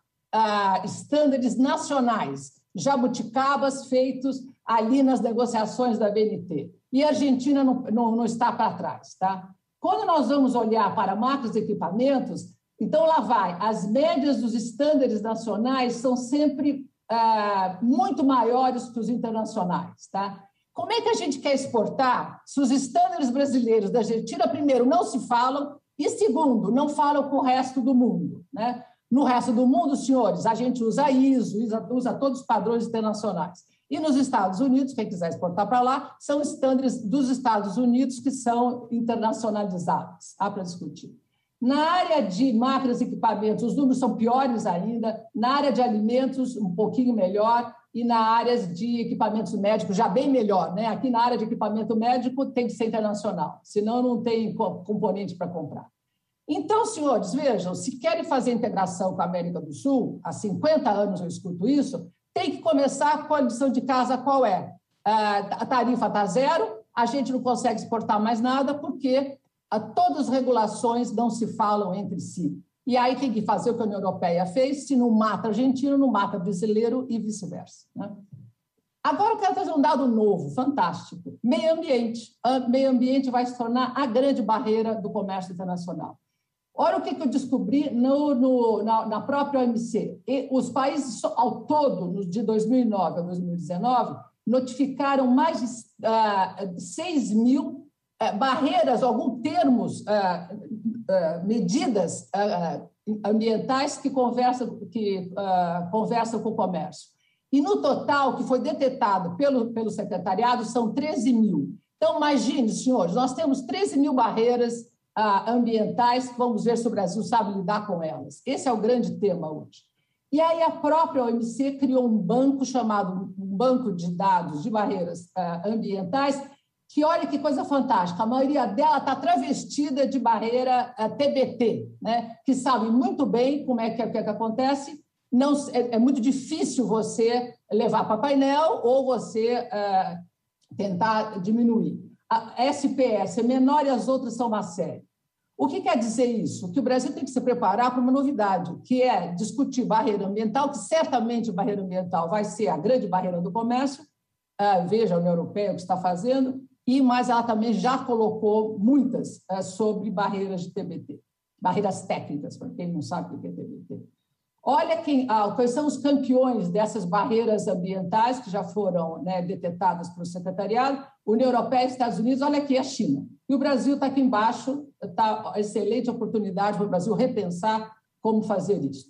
estándares nacionais, jabuticabas feitos ali nas negociações da BNT. E a Argentina não, não, não está para trás. Tá? Quando nós vamos olhar para macros equipamentos, então, lá vai. As médias dos estándares nacionais são sempre ah, muito maiores que os internacionais. Tá? Como é que a gente quer exportar se os estándares brasileiros da Argentina, primeiro, não se falam, e segundo, não falam com o resto do mundo? Né? No resto do mundo, senhores, a gente usa ISO, usa, todos os padrões internacionais. E nos Estados Unidos, quem quiser exportar para lá, são estándares dos Estados Unidos que são internacionalizados. Há para discutir. Na área de máquinas e equipamentos, os números são piores ainda. Na área de alimentos, um pouquinho melhor. E na área de equipamentos médicos, já bem melhor. Né? Aqui na área de equipamento médico tem que ser internacional, senão não tem componente para comprar. Então, senhores, vejam, se querem fazer integração com a América do Sul, há 50 anos eu escuto isso, tem que começar com a lição de casa qual é? Ah, a tarifa está zero, a gente não consegue exportar mais nada porque todas as regulações não se falam entre si. E aí tem que fazer o que a União Europeia fez, se não mata argentino, não mata brasileiro e vice-versa. Né? Agora eu quero trazer um dado novo, fantástico. Meio ambiente. O meio ambiente vai se tornar a grande barreira do comércio internacional. Olha o que, eu descobri no, no, na, na, própria OMC. E os países, ao todo, de 2009 a 2019, notificaram mais de uh, 6 mil é, barreiras, alguns termos, é, é, medidas ambientais que conversam, que conversam com o comércio. E no total, que foi detectado pelo, pelo secretariado, são 13 mil. Então, imagine, senhores, nós temos 13 mil barreiras ah, ambientais, vamos ver se o Brasil sabe lidar com elas. Esse é o grande tema hoje. E aí a própria OMC criou um banco chamado um Banco de Dados de Barreiras ah, Ambientais, que olha que coisa fantástica, a maioria dela está travestida de barreira TBT, ah, né? que sabe muito bem como é que, que, é que acontece, não, é, é, muito difícil você levar para painel ou você tentar diminuir. A SPS é menor e as outras são uma série. O que quer dizer isso? Que o Brasil tem que se preparar para uma novidade, que é discutir barreira ambiental, que certamente barreira ambiental vai ser a grande barreira do comércio. Uh, veja a União Europeia o que está fazendo, e mas ela também já colocou muitas uh, sobre barreiras de TBT, barreiras técnicas, para quem não sabe o que é TBT. Olha quem, ah, quais são os campeões dessas barreiras ambientais que já foram né, detectadas pelo secretariado. União Europeia Estados Unidos, olha aqui a China. E o Brasil está aqui embaixo, está excelente oportunidade para o Brasil repensar como fazer isso.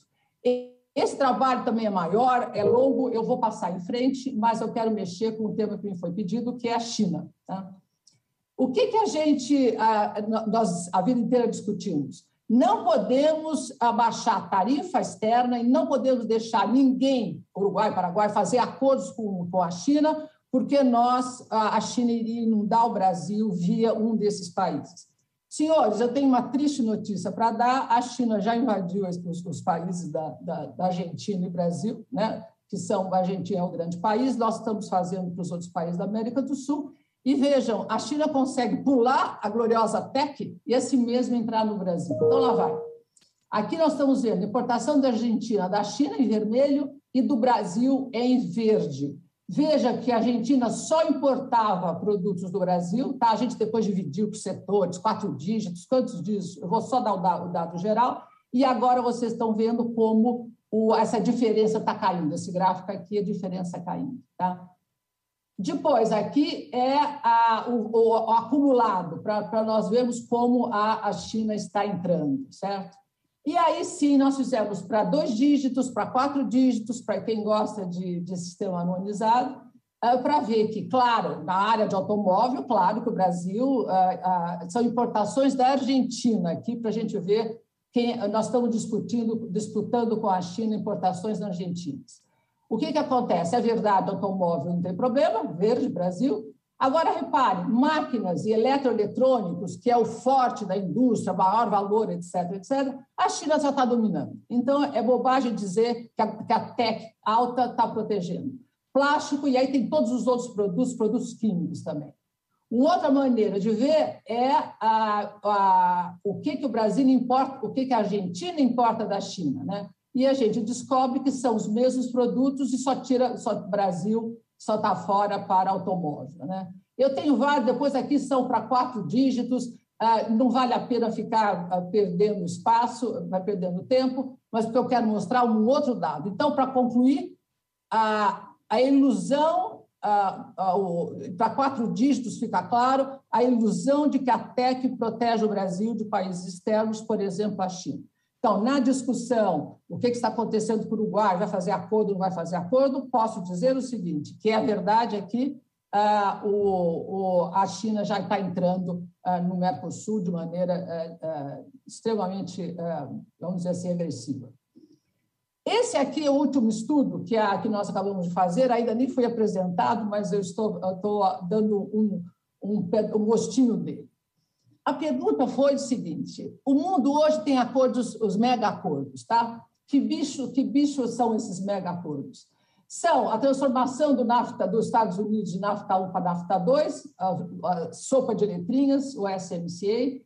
Esse trabalho também é maior, é longo, eu vou passar em frente, mas eu quero mexer com o tema que me foi pedido, que é a China. Tá? O que, que a gente, ah, nós a vida inteira discutimos? Não podemos abaixar a tarifa externa e não podemos deixar ninguém, Uruguai, Paraguai, fazer acordos com, com a China, porque nós, a China iria inundar o Brasil via um desses países. Senhores, eu tenho uma triste notícia para dar: a China já invadiu os, os países da, da, da, Argentina e Brasil, né? que são a Argentina é um grande país, nós estamos fazendo para os outros países da América do Sul, e vejam, a China consegue pular a gloriosa PEC e assim mesmo entrar no Brasil. Então, lá vai. Aqui nós estamos vendo importação da Argentina, da China em vermelho e do Brasil em verde. Veja que a Argentina só importava produtos do Brasil, tá? A gente depois dividiu por setores, quatro dígitos, quantos dígitos? Eu vou só dar o dado, o dado geral. E agora vocês estão vendo como o, essa diferença está caindo. Esse gráfico aqui, a diferença caindo, tá? Depois, aqui é a, o, o, o, acumulado, para nós vermos como a, a China está entrando, certo? E aí sim, nós fizemos para dois dígitos, para quatro dígitos, para quem gosta de, de sistema harmonizado, é, para ver que, claro, na área de automóvel, claro que o Brasil, é, é, são importações da Argentina aqui, para a gente ver quem nós estamos discutindo, disputando com a China importações argentinas. O que, que acontece? É verdade, automóvel não tem problema, verde, Brasil. Agora, repare, máquinas e eletroeletrônicos, que é o forte da indústria, maior valor, etc., etc., a China já está dominando. Então, é bobagem dizer que a, que a tech alta está protegendo. Plástico, e aí tem todos os outros produtos, produtos químicos também. Uma outra maneira de ver é a, a, o que, que o Brasil importa, o que, que a Argentina importa da China. Né? E a gente descobre que são os mesmos produtos e só tira, só Brasil só está fora para automóvel. Né? Eu tenho vários, depois aqui são para quatro dígitos, ah, não vale a pena ficar ah, perdendo espaço, vai perdendo tempo, mas porque eu quero mostrar um outro dado. Então, para concluir, a, a ilusão, para quatro dígitos fica claro, a ilusão de que a TEC protege o Brasil de países externos, por exemplo, a China. Então, na discussão, o que está acontecendo com o Uruguai, vai fazer acordo, não vai fazer acordo, posso dizer o seguinte, que a verdade é que ah, o, o, a China já está entrando ah, no Mercosul de maneira ah, ah extremamente, ah, vamos dizer assim, agressiva. Esse aqui é o último estudo que, a, que nós acabamos de fazer, ainda nem foi apresentado, mas eu estou, eu estou dando um, um, um gostinho dele. A pergunta foi o seguinte: o mundo hoje tem acordos, os mega acordos, tá? Que bicho, que bicho são esses mega acordos? São a transformação do NAFTA dos Estados Unidos de NAFTA 1 para NAFTA 2, a, a sopa de letrinhas, o SMCA.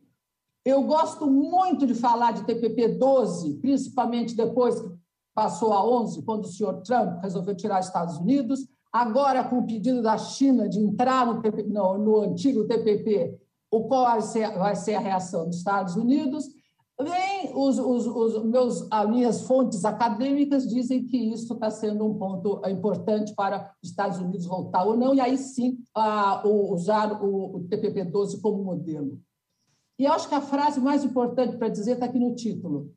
Eu gosto muito de falar de TPP 12, principalmente depois que passou a 11, quando o senhor Trump resolveu tirar os Estados Unidos. Agora, com o pedido da China de entrar no, no, no antigo TPP, o qual vai ser, vai ser a reação dos Estados Unidos. Vem os, os, os meus, as minhas fontes acadêmicas dizem que isso está sendo um ponto importante para os Estados Unidos voltar ou não, e aí sim a, o, usar o, o TPP-12 como modelo. E acho que a frase mais importante para dizer está aqui no título.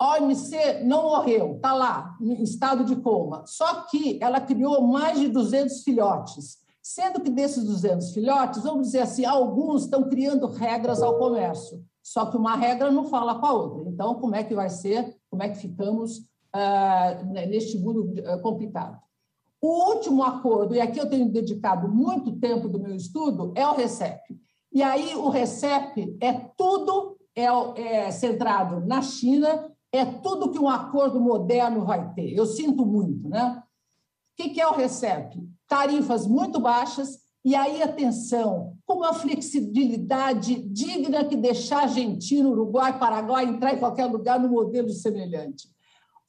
OMC não morreu, está lá, em estado de coma. Só que ela criou mais de 200 filhotes, sendo que desses 200 filhotes, vamos dizer assim, alguns estão criando regras ao comércio. Só que uma regra não fala com a outra. Então, como é que vai ser? Como é que ficamos uh, neste mundo uh, complicado? O último acordo, e aqui eu tenho dedicado muito tempo do meu estudo, é o RECEP. E aí o RECEP é tudo é, é centrado na China, é tudo que um acordo moderno vai ter. Eu sinto muito, né? O que é o RECEP? Tarifas muito baixas, e aí, atenção, com uma flexibilidade digna que deixar Argentina, Uruguai, Paraguai entrar em qualquer lugar no modelo semelhante.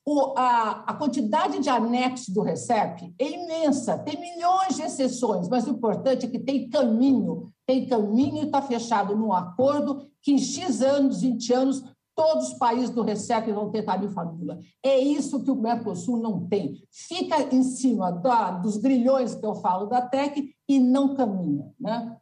O, a, a, quantidade de anexos do RECEP é imensa, tem milhões de exceções, mas o importante é que tem caminho, tem caminho e está fechado num acordo que em X anos, 20 anos, todos os países do RECEP vão ter tarifa nula. É isso que o Mercosul não tem. Fica em cima da, dos grilhões que eu falo da TEC e não caminha. Né?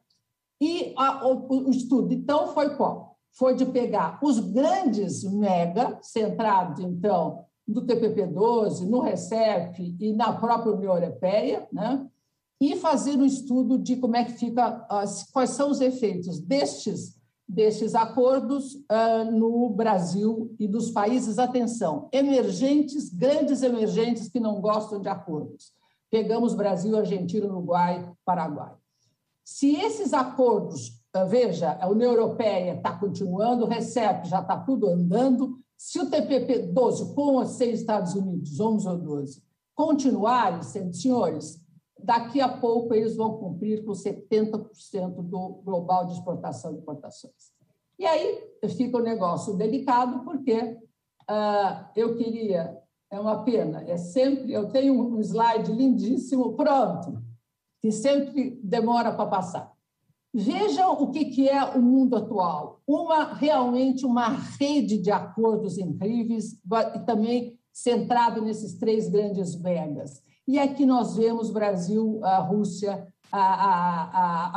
E a, o, o estudo, então, foi qual? Foi de pegar os grandes mega, centrados, então, do TPP-12, no RECEP e na própria União Europeia, né? e fazer um estudo de como é que fica, quais são os efeitos destes, destes acordos uh, no Brasil e dos países, atenção, emergentes, grandes emergentes que não gostam de acordos. Pegamos Brasil, Argentina, Uruguai, Paraguai. Se esses acordos, uh, veja, a União Europeia está continuando, o RECEP já está tudo andando, se o TPP 12 com os seis Estados Unidos, 11 ou 12, continuarem, senhores, daqui a pouco eles vão cumprir com 70% do global de exportação e importações. E aí fica o um negócio delicado, porque uh, eu queria, é uma pena, é sempre, eu tenho um slide lindíssimo, pronto, que sempre demora para passar. Vejam o que é o mundo atual. Uma realmente uma rede de acordos incríveis e também centrado nesses três grandes megas. E aqui nós vemos Brasil, a Rússia, a, a,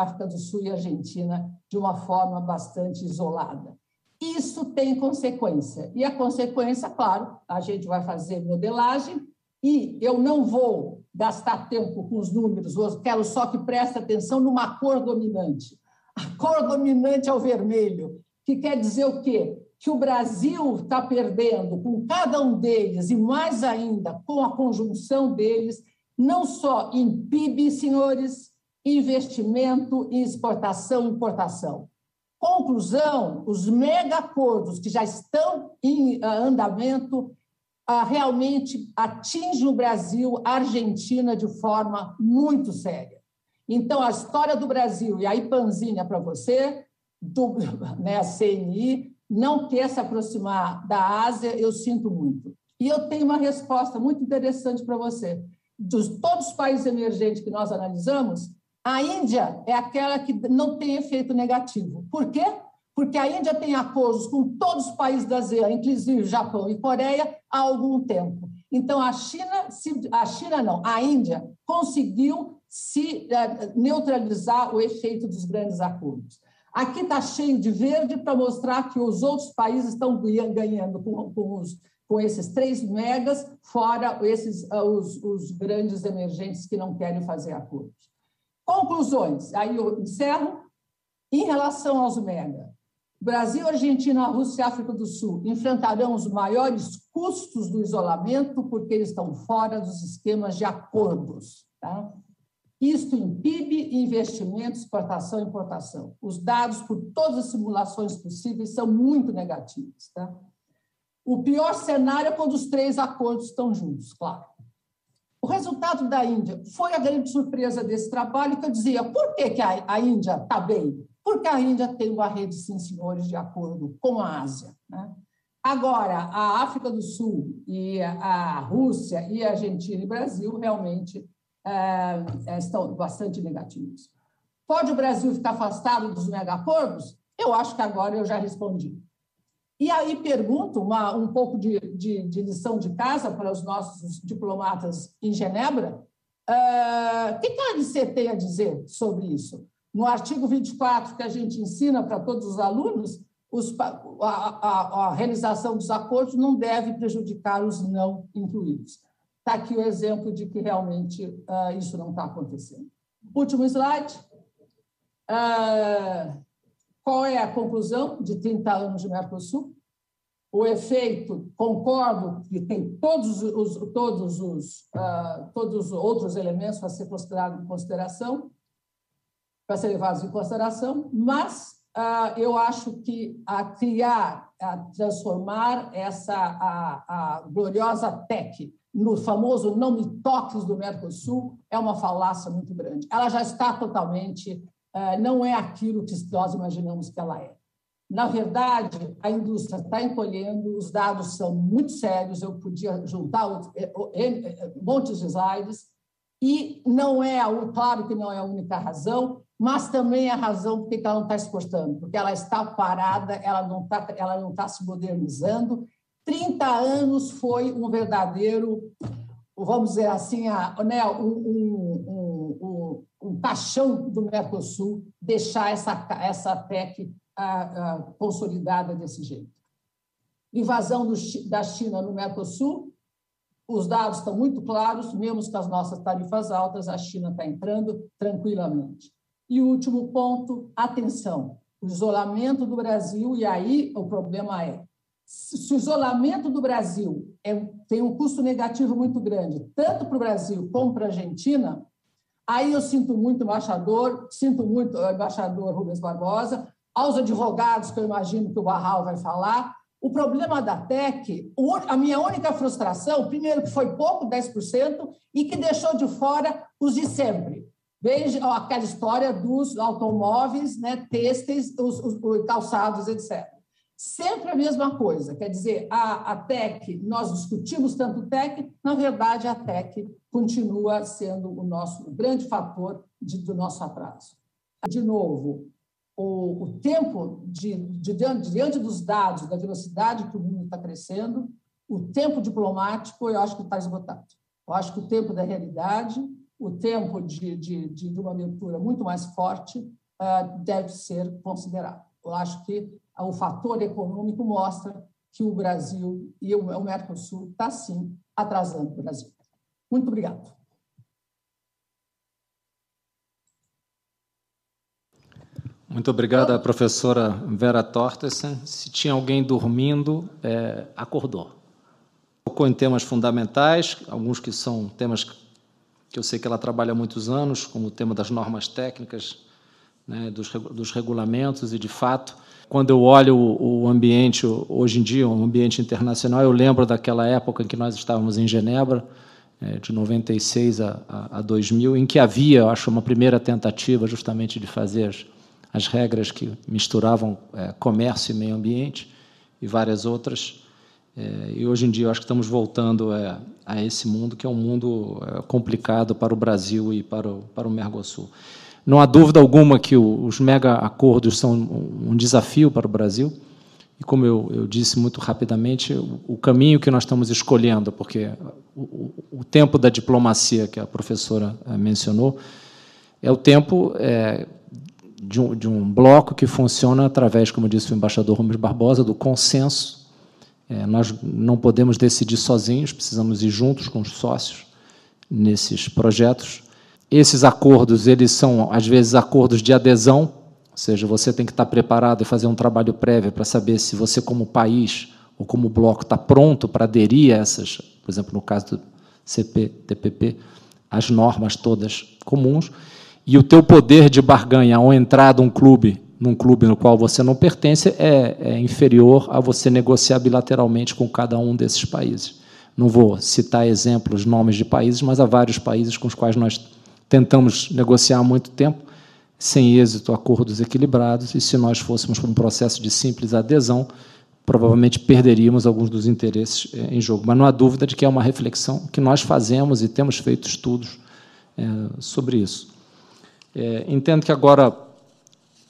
a África do Sul e a Argentina de uma forma bastante isolada. Isso tem consequência. E a consequência, claro, a gente vai fazer modelagem e eu não vou gastar tempo com os números, eu quero só que preste atenção numa cor dominante. A cor dominante é o vermelho, que quer dizer o quê? Que o Brasil está perdendo com cada um deles, e mais ainda com a conjunção deles, não só em PIB, senhores, investimento exportação e importação. Conclusão: os mega acordos que já estão em ah, andamento realmente atinge o Brasil, a Argentina, de forma muito séria. Então, a história do Brasil, e aí, Panzinha, para você, do, né, a CNI, não quer se aproximar da Ásia, eu sinto muito. E eu tenho uma resposta muito interessante para você. Dos todos os países emergentes que nós analisamos, a Índia é aquela que não tem efeito negativo. Por quê? porque a Índia tem acordos com todos os países da ASEAN, inclusive Japão e Coreia, há algum tempo. Então, a China, a China não, a Índia conseguiu se eh, neutralizar o efeito dos grandes acordos. Aqui está cheio de verde para mostrar que os outros países estão ganhando com, com, os, com esses três megas, fora esses, ah, os, os grandes emergentes que não querem fazer acordos. Conclusões, aí eu encerro. Em relação aos mega, Brasil, Argentina, Rússia e África do Sul enfrentarão os maiores custos do isolamento porque eles estão fora dos esquemas de acordos. Tá? Isto em PIB, investimento, exportação e importação. Os dados, por todas as simulações possíveis, são muito negativos. Tá? O pior cenário é quando os três acordos estão juntos, claro. O resultado da Índia foi a grande surpresa desse trabalho, que eu dizia, por que, que a Índia está bem? porque a Índia tem uma rede, sim, senhores, de acordo com a Ásia. Né? Agora, a África do Sul e a Rússia e a Argentina e Brasil realmente é, é, estão bastante negativos. Pode o Brasil ficar afastado dos megacordos? Eu acho que agora eu já respondi. E aí pergunto uma, um pouco de, de, de, lição de casa para os nossos diplomatas em Genebra. Uh, o que a ANC tem a dizer sobre isso? no artigo 24 que a gente ensina para todos os alunos, os, a, a, a, realização dos acordos não deve prejudicar os não incluídos. Está aqui o exemplo de que realmente uh, isso não está acontecendo. Último slide. Uh, qual é a conclusão de 30 anos de Mercosul? O efeito, concordo que tem todos os, todos os, uh, todos os outros elementos para ser considerado em consideração, para ser levados em consideração, mas uh, eu acho que a criar, a transformar essa a, a gloriosa TEC no famoso não me toques do Mercosul é uma falácia muito grande. Ela já está totalmente, uh, não é aquilo que nós imaginamos que ela é. Na verdade, a indústria está encolhendo, os dados são muito sérios, eu podia juntar eh, eh, montes de slides, e não é, claro que não é a única razão, mas também é a razão por que ela não está exportando, porque ela está parada, ela não está, ela não está se modernizando. 30 anos foi um verdadeiro, vamos dizer assim, a, né, um, um, um, um, caixão do Mercosul deixar essa, essa PEC a, a, consolidada desse jeito. Invasão do, da China no Mercosul, os dados estão muito claros, mesmo com as nossas tarifas altas, a China está entrando tranquilamente. E o último ponto, atenção, o isolamento do Brasil, e aí o problema é, se o isolamento do Brasil é, tem um custo negativo muito grande, tanto para o Brasil como para a Argentina, aí eu sinto muito, embaixador, sinto muito, embaixador Rubens Barbosa, aos advogados, que eu imagino que o Barral vai falar, o problema da TEC, a minha única frustração, primeiro que foi pouco, 10%, e que deixou de fora os de sempre. Veja aquela história dos automóveis, né, têxteis, os, os calçados, etc. Sempre a mesma coisa, quer dizer, a, a TEC, nós discutimos tanto TEC, na verdade, a TEC continua sendo o nosso grande fator de, do nosso atraso. De novo, o, o tempo de, de, de, diante dos dados, da velocidade que o mundo está crescendo, o tempo diplomático, eu acho que está esgotado. Eu acho que o tempo da realidade o tempo de, de, de uma leitura muito mais forte uh, deve ser considerado. Eu acho que o fator econômico mostra que o Brasil e o, Mercosul está, sim, atrasando o Brasil. Muito obrigado. Muito obrigada, professora Vera Tortesen. Se tinha alguém dormindo, é, acordou. Tocou em temas fundamentais, alguns que são temas que eu sei que ela trabalha há muitos anos, como o tema das normas técnicas, né, dos, dos, regulamentos, e, de fato, quando eu olho o, ambiente, hoje em dia, um ambiente internacional, eu lembro daquela época em que nós estávamos em Genebra, é, de 96 a, a, a 2000, em que havia, eu acho, uma primeira tentativa justamente de fazer as, as regras que misturavam é, comércio e meio ambiente, e várias outras é, e hoje em dia eu acho que estamos voltando a esse mundo que é um mundo complicado para o Brasil e para o, para o Mercosul. Não há dúvida alguma que os mega acordos são um, desafio para o Brasil. E como eu, eu disse muito rapidamente, o, o, caminho que nós estamos escolhendo, porque o, o, tempo da diplomacia que a professora é, mencionou é o tempo é, de, um, de um bloco que funciona através, como disse o embaixador Rubens Barbosa, do consenso é, nós não podemos decidir sozinhos, precisamos ir juntos com os sócios nesses projetos. Esses acordos, eles são às vezes acordos de adesão, ou seja, você tem que estar preparado e fazer um trabalho prévio para saber se você como país ou como bloco está pronto para aderir a essas, por exemplo, no caso do CPTPP, as normas todas comuns, e o teu poder de barganha ao entrar de um clube num clube no qual você não pertence é, é, inferior a você negociar bilateralmente com cada um desses países. Não vou citar exemplos, nomes de países, mas há vários países com os quais nós tentamos negociar há muito tempo, sem êxito, acordos equilibrados, e se nós fôssemos para um processo de simples adesão, provavelmente perderíamos alguns dos interesses é, em jogo. Mas não há dúvida de que é uma reflexão que nós fazemos e temos feito estudos é, sobre isso. É, entendo que agora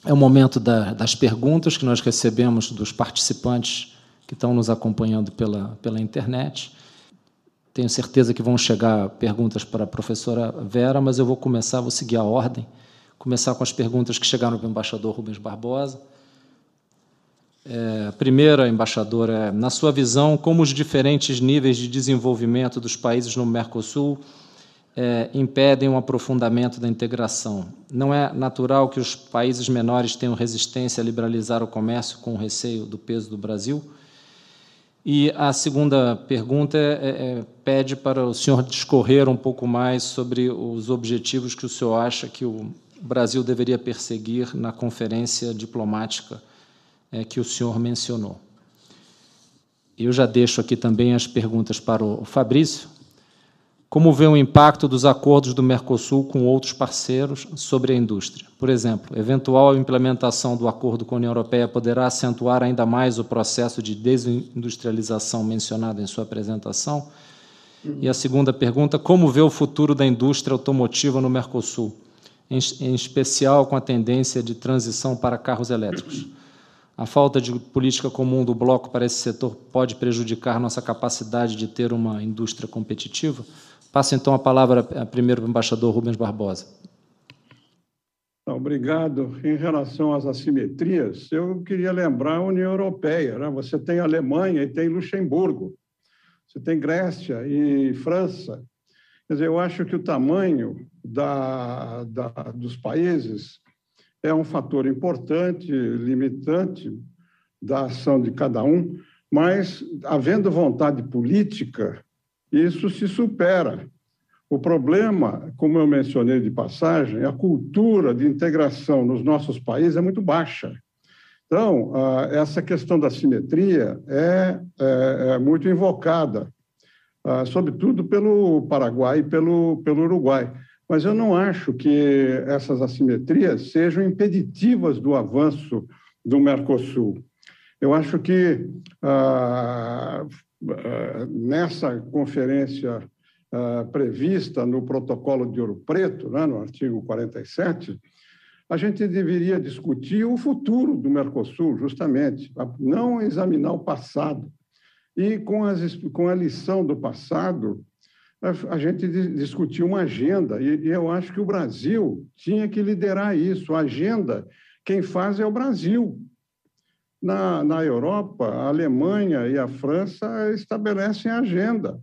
é o momento da, das perguntas que nós recebemos dos participantes que estão nos acompanhando pela, pela internet. Tenho certeza que vão chegar perguntas para a professora Vera, mas eu vou começar, vou seguir a ordem, começar com as perguntas que chegaram para o embaixador Rubens Barbosa. É, a primeira, embaixadora, é, na sua visão, como os diferentes níveis de desenvolvimento dos países no Mercosul é, impedem um aprofundamento da integração? Não é natural que os países menores tenham resistência a liberalizar o comércio com receio do peso do Brasil? E a segunda pergunta é, é, pede para o senhor discorrer um pouco mais sobre os objetivos que o senhor acha que o Brasil deveria perseguir na conferência diplomática é, que o senhor mencionou. Eu já deixo aqui também as perguntas para o Fabrício. Como vê o impacto dos acordos do Mercosul com outros parceiros sobre a indústria? Por exemplo, eventual implementação do acordo com a União Europeia poderá acentuar ainda mais o processo de desindustrialização mencionado em sua apresentação? E a segunda pergunta: como vê o futuro da indústria automotiva no Mercosul, em, especial com a tendência de transição para carros elétricos? A falta de política comum do bloco para esse setor pode prejudicar nossa capacidade de ter uma indústria competitiva? Passo então a palavra primeiro para o embaixador Rubens Barbosa. Obrigado. Em relação às assimetrias, eu queria lembrar a União Europeia. Né? Você tem Alemanha e tem Luxemburgo. Você tem Grécia e França. Quer dizer, eu acho que o tamanho da, da, dos países é um fator importante, limitante da ação de cada um, mas, havendo vontade política, isso se supera. O problema, como eu mencionei de passagem, a cultura de integração nos nossos países é muito baixa. Então, essa questão da simetria é, é, é muito invocada, sobretudo pelo Paraguai e pelo, pelo Uruguai. Mas eu não acho que essas assimetrias sejam impeditivas do avanço do Mercosul. Eu acho que ah, nessa conferência eh, prevista no protocolo de Ouro Preto, né, no artigo 47, a gente deveria discutir o futuro do Mercosul, justamente, não examinar o passado. E com, as, com a lição do passado, a, gente discutiu uma agenda, e eu acho que o Brasil tinha que liderar isso. A agenda, quem faz é o Brasil. Na, na Europa, a Alemanha e a França estabelecem agenda.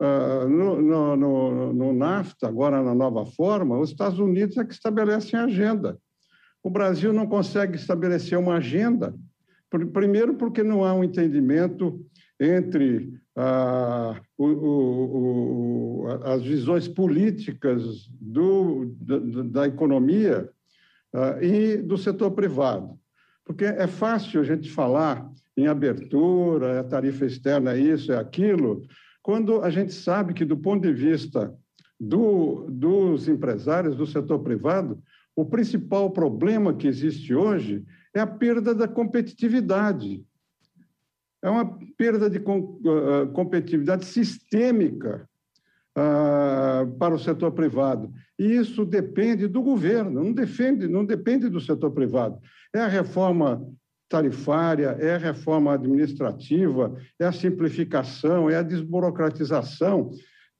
Uh, no, no, no, no, NAFTA, agora na nova forma, os Estados Unidos é que estabelecem agenda. O Brasil não consegue estabelecer uma agenda, primeiro porque não há um entendimento entre uh, o, o, o, as visões políticas do, da, da economia uh, e do setor privado. Porque é fácil a gente falar em abertura, a tarifa externa é isso, é aquilo, quando a gente sabe que, do ponto de vista do, dos empresários do setor privado, o principal problema que existe hoje é a perda da competitividade. É uma perda de ah, competitividade sistêmica uh, para o setor privado. E isso depende do governo, não, defende, não depende do setor privado. É a reforma tarifária, é a reforma administrativa, é a simplificação, é a desburocratização.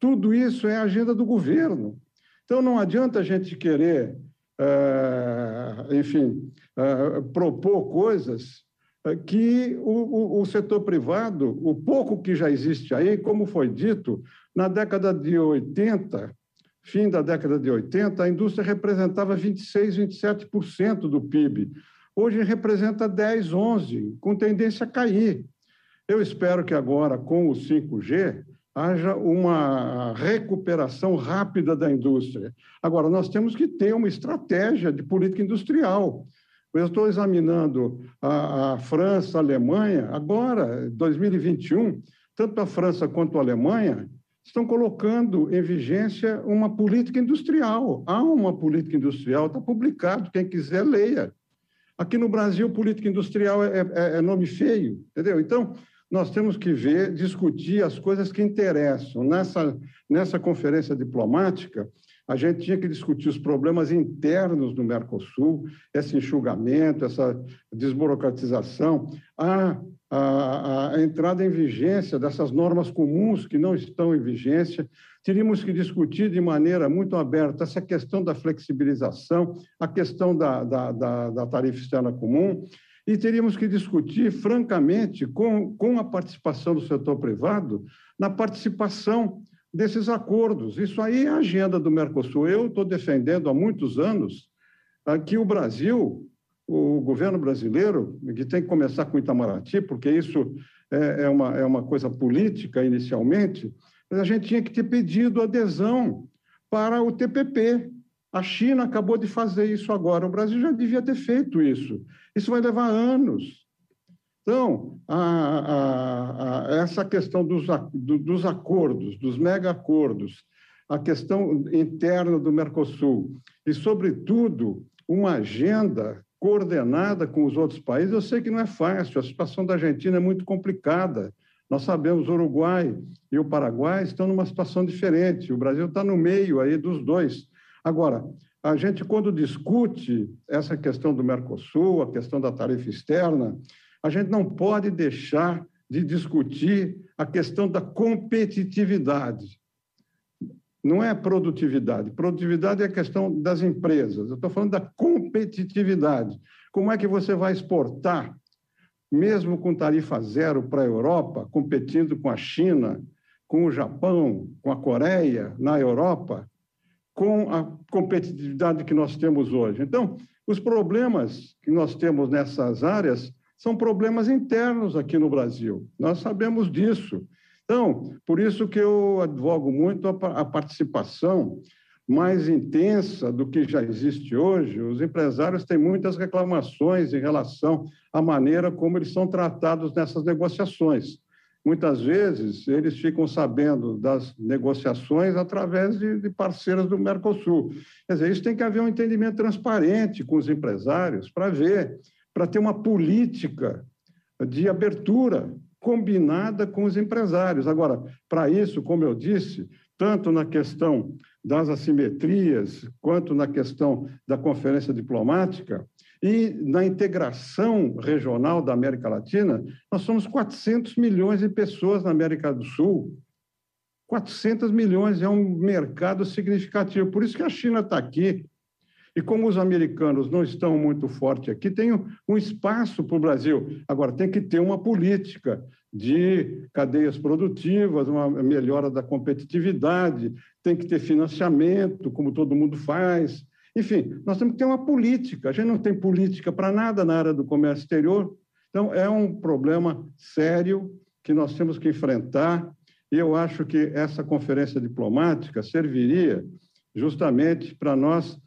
Tudo isso é a agenda do governo. Então, não adianta a gente querer, uh, enfim, uh, propor coisas que o, o, o, setor privado, o pouco que já existe aí, como foi dito, na década de 80, fim da década de 80, a indústria representava 26, 27% do PIB. Hoje representa 10, 11, com tendência a cair. Eu espero que agora, com o 5G, haja uma recuperação rápida da indústria. Agora, nós temos que ter uma estratégia de política industrial. Eu estou examinando a, a França, a Alemanha, agora, 2021, tanto a França quanto a Alemanha estão colocando em vigência uma política industrial. Há uma política industrial, está publicado, quem quiser leia. Aqui no Brasil, política industrial é, é, é nome feio, entendeu? Então, nós temos que ver, discutir as coisas que interessam. Nessa, nessa conferência diplomática, a gente tinha que discutir os problemas internos do Mercosul, esse enxugamento, essa desburocratização, a, a, a, entrada em vigência dessas normas comuns que não estão em vigência. Teríamos que discutir de maneira muito aberta essa questão da flexibilização, a questão da, da, da, da tarifa externa comum, e teríamos que discutir, francamente, com, com a participação do setor privado, na participação desses acordos. Isso aí é a agenda do Mercosul. Eu estou defendendo há muitos anos ah, que o Brasil, o governo brasileiro, que tem que começar com Itamaraty, porque isso é, é uma, é uma coisa política inicialmente, mas a gente tinha que ter pedido adesão para o TPP. A China acabou de fazer isso agora, o Brasil já devia ter feito isso. Isso vai levar anos. Então, a, a, a, essa questão dos, dos acordos, dos mega-acordos, a questão interna do Mercosul e, sobretudo, uma agenda coordenada com os outros países, eu sei que não é fácil, a situação da Argentina é muito complicada. Nós sabemos o Uruguai e o Paraguai estão numa situação diferente, o Brasil está no meio aí dos dois. Agora, a gente, quando discute essa questão do Mercosul, a questão da tarifa externa, a gente não pode deixar de discutir a questão da competitividade. Não é produtividade. Produtividade é a questão das empresas. Eu estou falando da competitividade. Como é que você vai exportar, mesmo com tarifa zero para a Europa, competindo com a China, com o Japão, com a Coreia, na Europa, com a competitividade que nós temos hoje? Então, os problemas que nós temos nessas áreas são problemas internos aqui no Brasil. Nós sabemos disso. Então, por isso que eu advogo muito a participação mais intensa do que já existe hoje. Os empresários têm muitas reclamações em relação à maneira como eles são tratados nessas negociações. Muitas vezes, eles ficam sabendo das negociações através de, de parceiras do Mercosul. Quer dizer, isso tem que haver um entendimento transparente com os empresários para ver para ter uma política de abertura combinada com os empresários. Agora, para isso, como eu disse, tanto na questão das assimetrias, quanto na questão da conferência diplomática e na integração regional da América Latina, nós somos 400 milhões de pessoas na América do Sul. 400 milhões é um mercado significativo. Por isso que a China está aqui, e como os americanos não estão muito fortes aqui, tem um espaço para o Brasil. Agora, tem que ter uma política de cadeias produtivas, uma melhora da competitividade, tem que ter financiamento, como todo mundo faz. Enfim, nós temos que ter uma política. A gente não tem política para nada na área do comércio exterior. Então, é um problema sério que nós temos que enfrentar. E eu acho que essa conferência diplomática serviria justamente para nós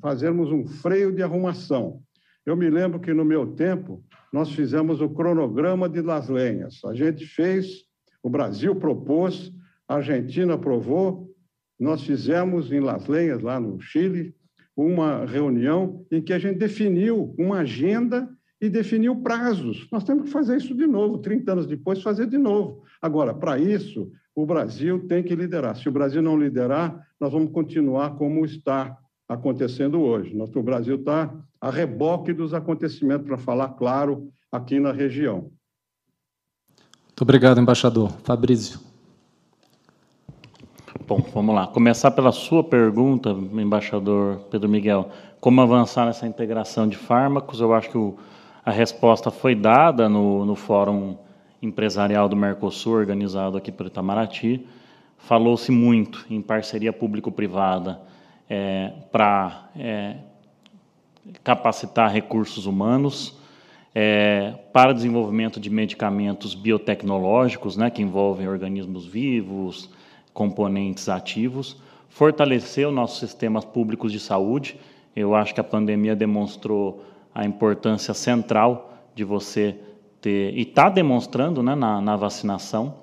fazermos um freio de arrumação. Eu me lembro que, no meu tempo, nós fizemos o cronograma de Las Lenhas. A gente fez, o Brasil propôs, a Argentina aprovou, nós fizemos em Las Lenhas, lá no Chile, uma reunião em que a gente definiu uma agenda e definiu prazos. Nós temos que fazer isso de novo, 30 anos depois, fazer de novo. Agora, para isso, o Brasil tem que liderar. Se o Brasil não liderar, nós vamos continuar como está acontecendo hoje. Nosso Brasil está a reboque dos acontecimentos, para falar claro, aqui na região. Muito obrigado, embaixador. Fabrício. Bom, vamos lá. Começar pela sua pergunta, embaixador Pedro Miguel. Como avançar nessa integração de fármacos? Eu acho que o, a resposta foi dada no, no Fórum Empresarial do Mercosul, organizado aqui por Itamaraty. Falou-se muito em parceria público-privada é, para é, capacitar recursos humanos, é, para desenvolvimento de medicamentos biotecnológicos, né, que envolvem organismos vivos, componentes ativos, fortalecer os nossos sistemas públicos de saúde. Eu acho que a pandemia demonstrou a importância central de você ter, e está demonstrando né, na, na vacinação,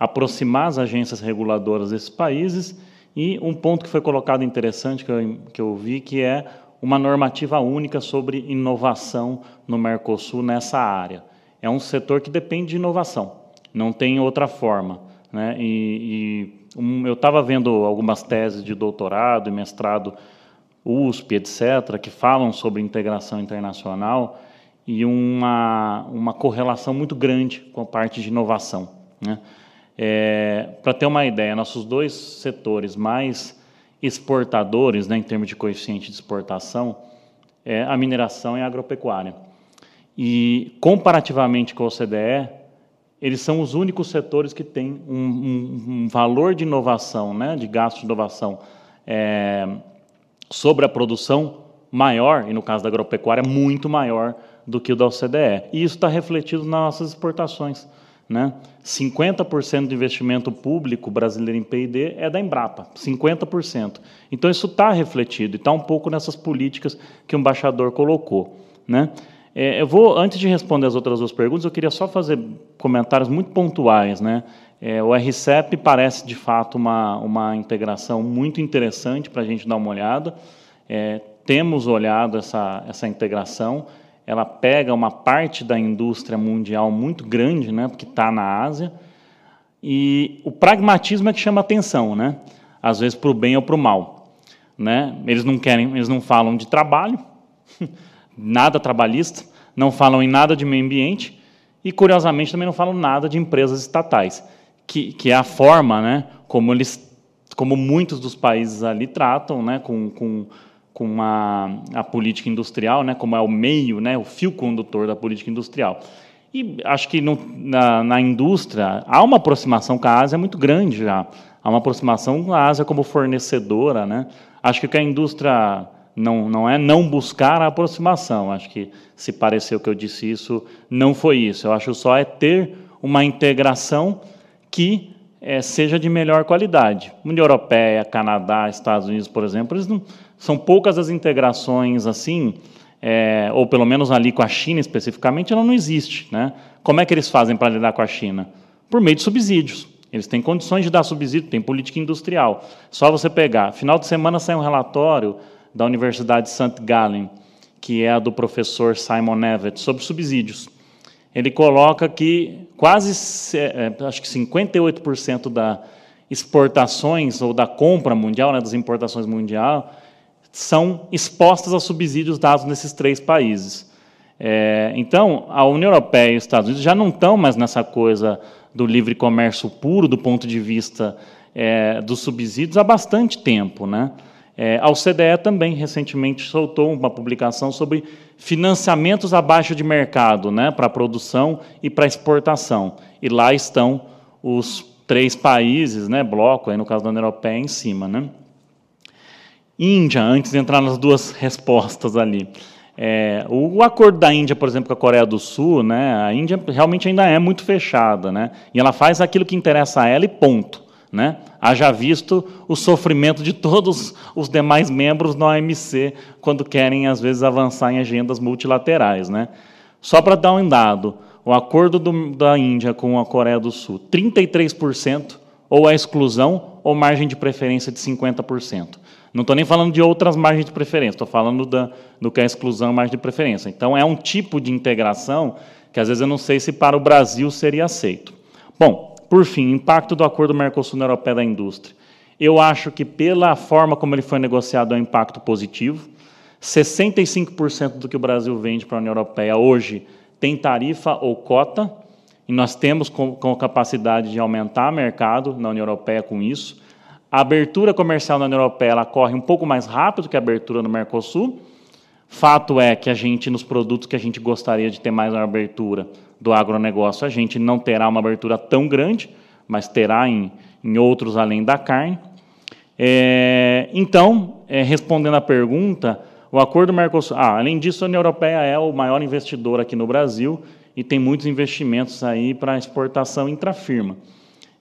aproximar as agências reguladoras desses países e um ponto que foi colocado interessante, que eu, que eu vi, que é uma normativa única sobre inovação no Mercosul nessa área. É um setor que depende de inovação, não tem outra forma. Né? E, e um, eu estava vendo algumas teses de doutorado e mestrado, USP, etc., que falam sobre integração internacional e uma, uma correlação muito grande com a parte de inovação. Né? É, Para ter uma ideia, nossos dois setores mais exportadores, né, em termos de coeficiente de exportação, é a mineração e a agropecuária. e, comparativamente com a OCDE, eles são os únicos setores que têm um, um, um valor de inovação, né, de gasto de inovação é, sobre a produção maior, e no caso da agropecuária, muito maior do que o da OCDE. E isso está refletido nas nossas exportações. Né? 50% do investimento público brasileiro em P&D é da Embrapa, 50%. Então, isso está refletido, e está um pouco nessas políticas que o embaixador colocou. Né? É, eu vou, antes de responder as outras duas perguntas, eu queria só fazer comentários muito pontuais. Né? É, o RCEP parece, de fato, uma, uma integração muito interessante para a gente dar uma olhada. É, temos olhado essa, essa integração, ela pega uma parte da indústria mundial muito grande, né, porque está na Ásia, e o pragmatismo é que chama atenção, né, às vezes para o bem ou para o mal. Né? Eles não querem, eles não falam de trabalho, nada trabalhista, não falam em nada de meio ambiente, e curiosamente também não falam nada de empresas estatais, que, que é a forma, né, como eles, como muitos dos países ali tratam, né, com, com com a, a política industrial, né, como é o meio, né, o fio condutor da política industrial. E acho que no, na, na, indústria há uma aproximação com a Ásia muito grande já. Há uma aproximação com a Ásia como fornecedora. Né? Acho que o que a indústria não, não é não buscar a aproximação. Acho que se pareceu que eu disse isso, não foi isso. Eu acho só é ter uma integração que é, seja de melhor qualidade. União Europeia, Canadá, Estados Unidos, por exemplo, eles não, são poucas as integrações assim, é, ou pelo menos ali com a China especificamente, ela não existe. Né? Como é que eles fazem para lidar com a China? Por meio de subsídios. Eles têm condições de dar subsídio, tem política industrial. Só você pegar. Final de semana sai um relatório da Universidade de St. Gallen, que é a do professor Simon Evett, sobre subsídios. Ele coloca que quase, é, acho que 58% das exportações ou da compra mundial, né, das importações mundial, são expostas a subsídios dados nesses três países. É, então, a União Europeia e os Estados Unidos já não estão mais nessa coisa do livre comércio puro, do ponto de vista é, dos subsídios, há bastante tempo. Né? É, a OCDE também, recentemente, soltou uma publicação sobre financiamentos abaixo de mercado né, para produção e para exportação. E lá estão os três países, né, bloco, aí no caso da União Europeia, em cima. Né? Índia, antes de entrar nas duas respostas ali. É, o acordo da Índia, por exemplo, com a Coreia do Sul, né, a Índia realmente ainda é muito fechada, né, e ela faz aquilo que interessa a ela e ponto. Né? Haja visto o sofrimento de todos os demais membros da OMC quando querem, às vezes, avançar em agendas multilaterais. Né? Só para dar um dado, o acordo do, da Índia com a Coreia do Sul, 33% ou a exclusão ou margem de preferência de 50%. Não estou nem falando de outras margens de preferência, estou falando da, do que é exclusão margem de preferência. Então, é um tipo de integração que, às vezes, eu não sei se para o Brasil seria aceito. Bom, por fim, impacto do acordo Mercosul-União Europeia da indústria. Eu acho que, pela forma como ele foi negociado, é um impacto positivo. 65% do que o Brasil vende para a União Europeia hoje tem tarifa ou cota, e nós temos com, com capacidade de aumentar mercado na União Europeia com isso. A abertura comercial na União Europeia ela corre um pouco mais rápido que a abertura no Mercosul. Fato é que a gente, nos produtos que a gente gostaria de ter mais uma abertura do agronegócio, a gente não terá uma abertura tão grande, mas terá em, em outros além da carne. É, então, é, respondendo à pergunta, o acordo Mercosul. Ah, além disso, a União Europeia é o maior investidor aqui no Brasil e tem muitos investimentos aí para exportação intrafirma.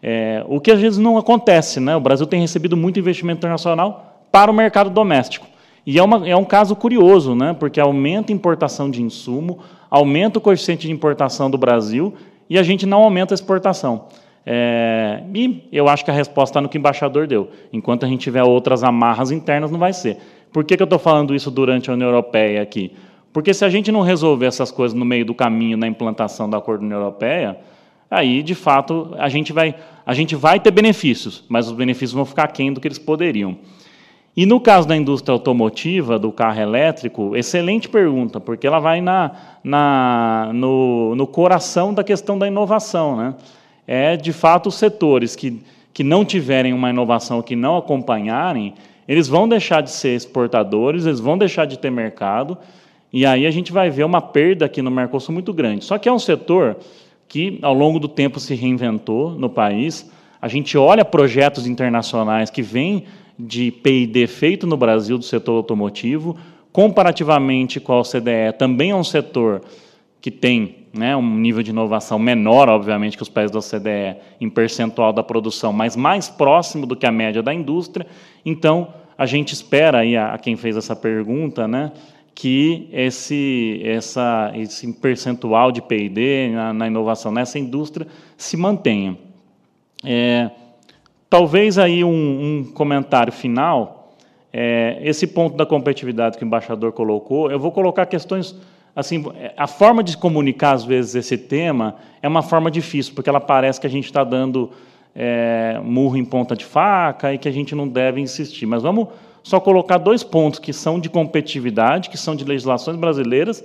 É, o que às vezes não acontece, né? O Brasil tem recebido muito investimento internacional para o mercado doméstico. E é, uma, é um caso curioso, né? porque aumenta a importação de insumo, aumenta o coeficiente de importação do Brasil e a gente não aumenta a exportação. É, e eu acho que a resposta está no que o embaixador deu. Enquanto a gente tiver outras amarras internas, não vai ser. Por que, que eu estou falando isso durante a União Europeia aqui? Porque se a gente não resolver essas coisas no meio do caminho na implantação do Acordo da União Europeia, aí, de fato, a gente vai, a gente vai ter benefícios, mas os benefícios vão ficar aquém do que eles poderiam. E no caso da indústria automotiva, do carro elétrico, excelente pergunta, porque ela vai na, na, no, no coração da questão da inovação. Né? É, de fato, os setores que, que não tiverem uma inovação, que não acompanharem, eles vão deixar de ser exportadores, eles vão deixar de ter mercado, E aí a gente vai ver uma perda aqui no Mercosul muito grande. Só que é um setor que, ao longo do tempo, se reinventou no país. A gente olha projetos internacionais que vêm de PID feito no Brasil do setor automotivo, comparativamente com a OCDE, também é um setor que tem né, um nível de inovação menor, obviamente, que os países da OCDE em percentual da produção, mas mais próximo do que a média da indústria. Então, a gente espera, aí a, a quem fez essa pergunta, né, que esse, essa, esse percentual de P&D na, na, inovação nessa indústria se mantenha. É, talvez aí um, um comentário final, é, esse ponto da competitividade que o embaixador colocou, eu vou colocar questões assim, a forma de comunicar às vezes esse tema é uma forma difícil, porque ela parece que a gente está dando é, murro em ponta de faca e que a gente não deve insistir. Mas vamos só colocar dois pontos que são de competitividade, que são de legislações brasileiras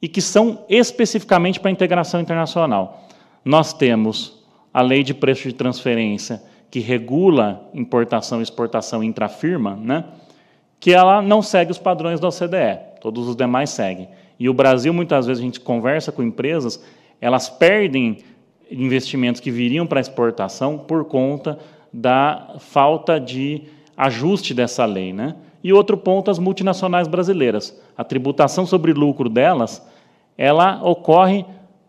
e que são especificamente para a integração internacional. Nós temos a lei de preço de transferência, que regula importação e exportação intrafirma, né? que ela não segue os padrões da OCDE, todos os demais seguem. E o Brasil, muitas vezes, a gente conversa com empresas, elas perdem investimentos que viriam para exportação por conta da falta de ajuste dessa lei. Né? E outro ponto, as multinacionais brasileiras. A tributação sobre lucro delas, ela ocorre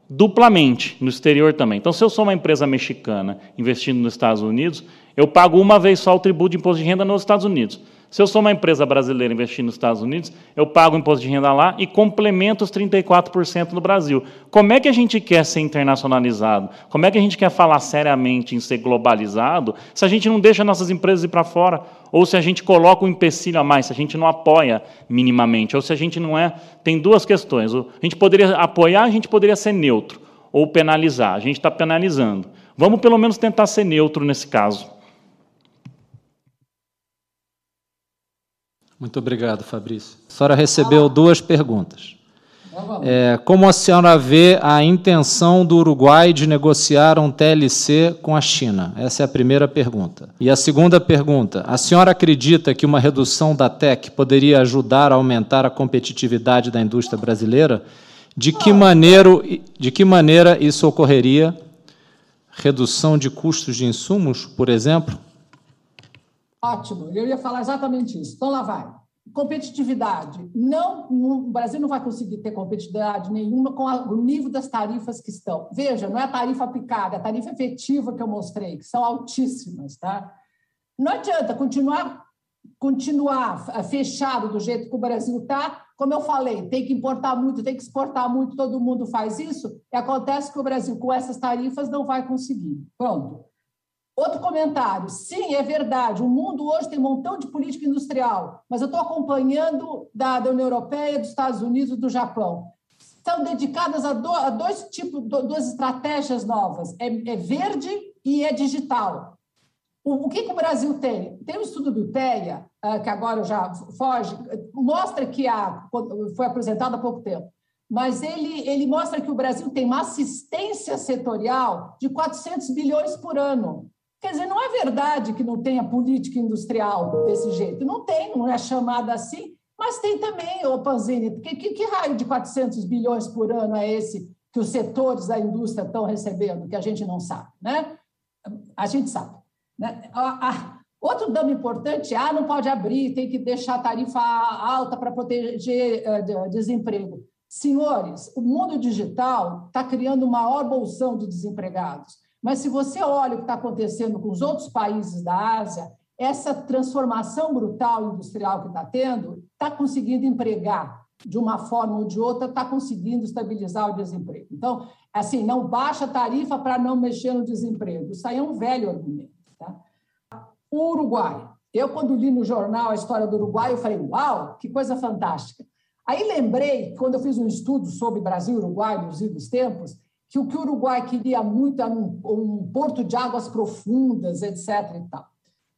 duplamente no exterior também. Então, se eu sou uma empresa mexicana investindo nos Estados Unidos, eu pago uma vez só o tributo de imposto de renda nos Estados Unidos. Se eu sou uma empresa brasileira investindo nos Estados Unidos, eu pago imposto de renda lá e complemento os 34% no Brasil. Como é que a gente quer ser internacionalizado? Como é que a gente quer falar seriamente em ser globalizado se a gente não deixa nossas empresas ir para fora? Ou se a gente coloca um empecilho a mais, se a gente não apoia minimamente? Ou se a gente não é. Tem duas questões. A gente poderia apoiar, a gente poderia ser neutro. Ou penalizar. A gente está penalizando. Vamos pelo menos tentar ser neutro nesse caso. Muito obrigado, Fabrício. A senhora recebeu duas perguntas. É, como a senhora vê a intenção do Uruguai de negociar um TLC com a China? Essa é a primeira pergunta. E a segunda pergunta: a senhora acredita que uma redução da TEC poderia ajudar a aumentar a competitividade da indústria brasileira? De que maneira, de que maneira isso ocorreria? Redução de custos de insumos, por exemplo? Ótimo, eu ia falar exatamente isso. Então, lá vai. Competitividade. Não, o Brasil não vai conseguir ter competitividade nenhuma com o nível das tarifas que estão. Veja, não é a tarifa aplicada, é a tarifa efetiva que eu mostrei, que são altíssimas. Tá? Não adianta continuar, continuar fechado do jeito que o Brasil está. Como eu falei, tem que importar muito, tem que exportar muito, todo mundo faz isso. E acontece que o Brasil, com essas tarifas, não vai conseguir. Pronto. Outro comentário. Sim, é verdade. O mundo hoje tem um montão de política industrial, mas eu estou acompanhando da, da União Europeia, dos Estados Unidos, do Japão. São dedicadas a, do, a dois tipos, duas estratégias novas: é, é verde e é digital. O, o que, que, o Brasil tem? Tem um estudo do TEA, uh, que agora já foge, mostra que a, foi apresentado há pouco tempo, mas ele, ele mostra que o Brasil tem uma assistência setorial de 400 bilhões por ano. Quer dizer, não é verdade que não tenha política industrial desse jeito. Não tem, não é chamada assim, mas tem também, ô Panzini, que, que, que raio de 400 bilhões por ano é esse que os setores da indústria estão recebendo, que a gente não sabe, né? A gente sabe. Né? outro dano importante, ah, não pode abrir, tem que deixar a tarifa alta para proteger uh, desemprego. Senhores, o mundo digital está criando o maior bolsão de desempregados. Mas se você olha o que está acontecendo com os outros países da Ásia, essa transformação brutal industrial que está tendo está conseguindo empregar de uma forma ou de outra, está conseguindo estabilizar o desemprego. Então, assim, não baixa a tarifa para não mexer no desemprego. Isso aí é um velho argumento. Tá? O Uruguai. Eu, quando li no jornal a história do Uruguai, eu falei, uau, que coisa fantástica. Aí lembrei, quando eu fiz um estudo sobre Brasil e Uruguai nos idos tempos, que o que o Uruguai queria muito era um, um porto de águas profundas, etc. E, tal.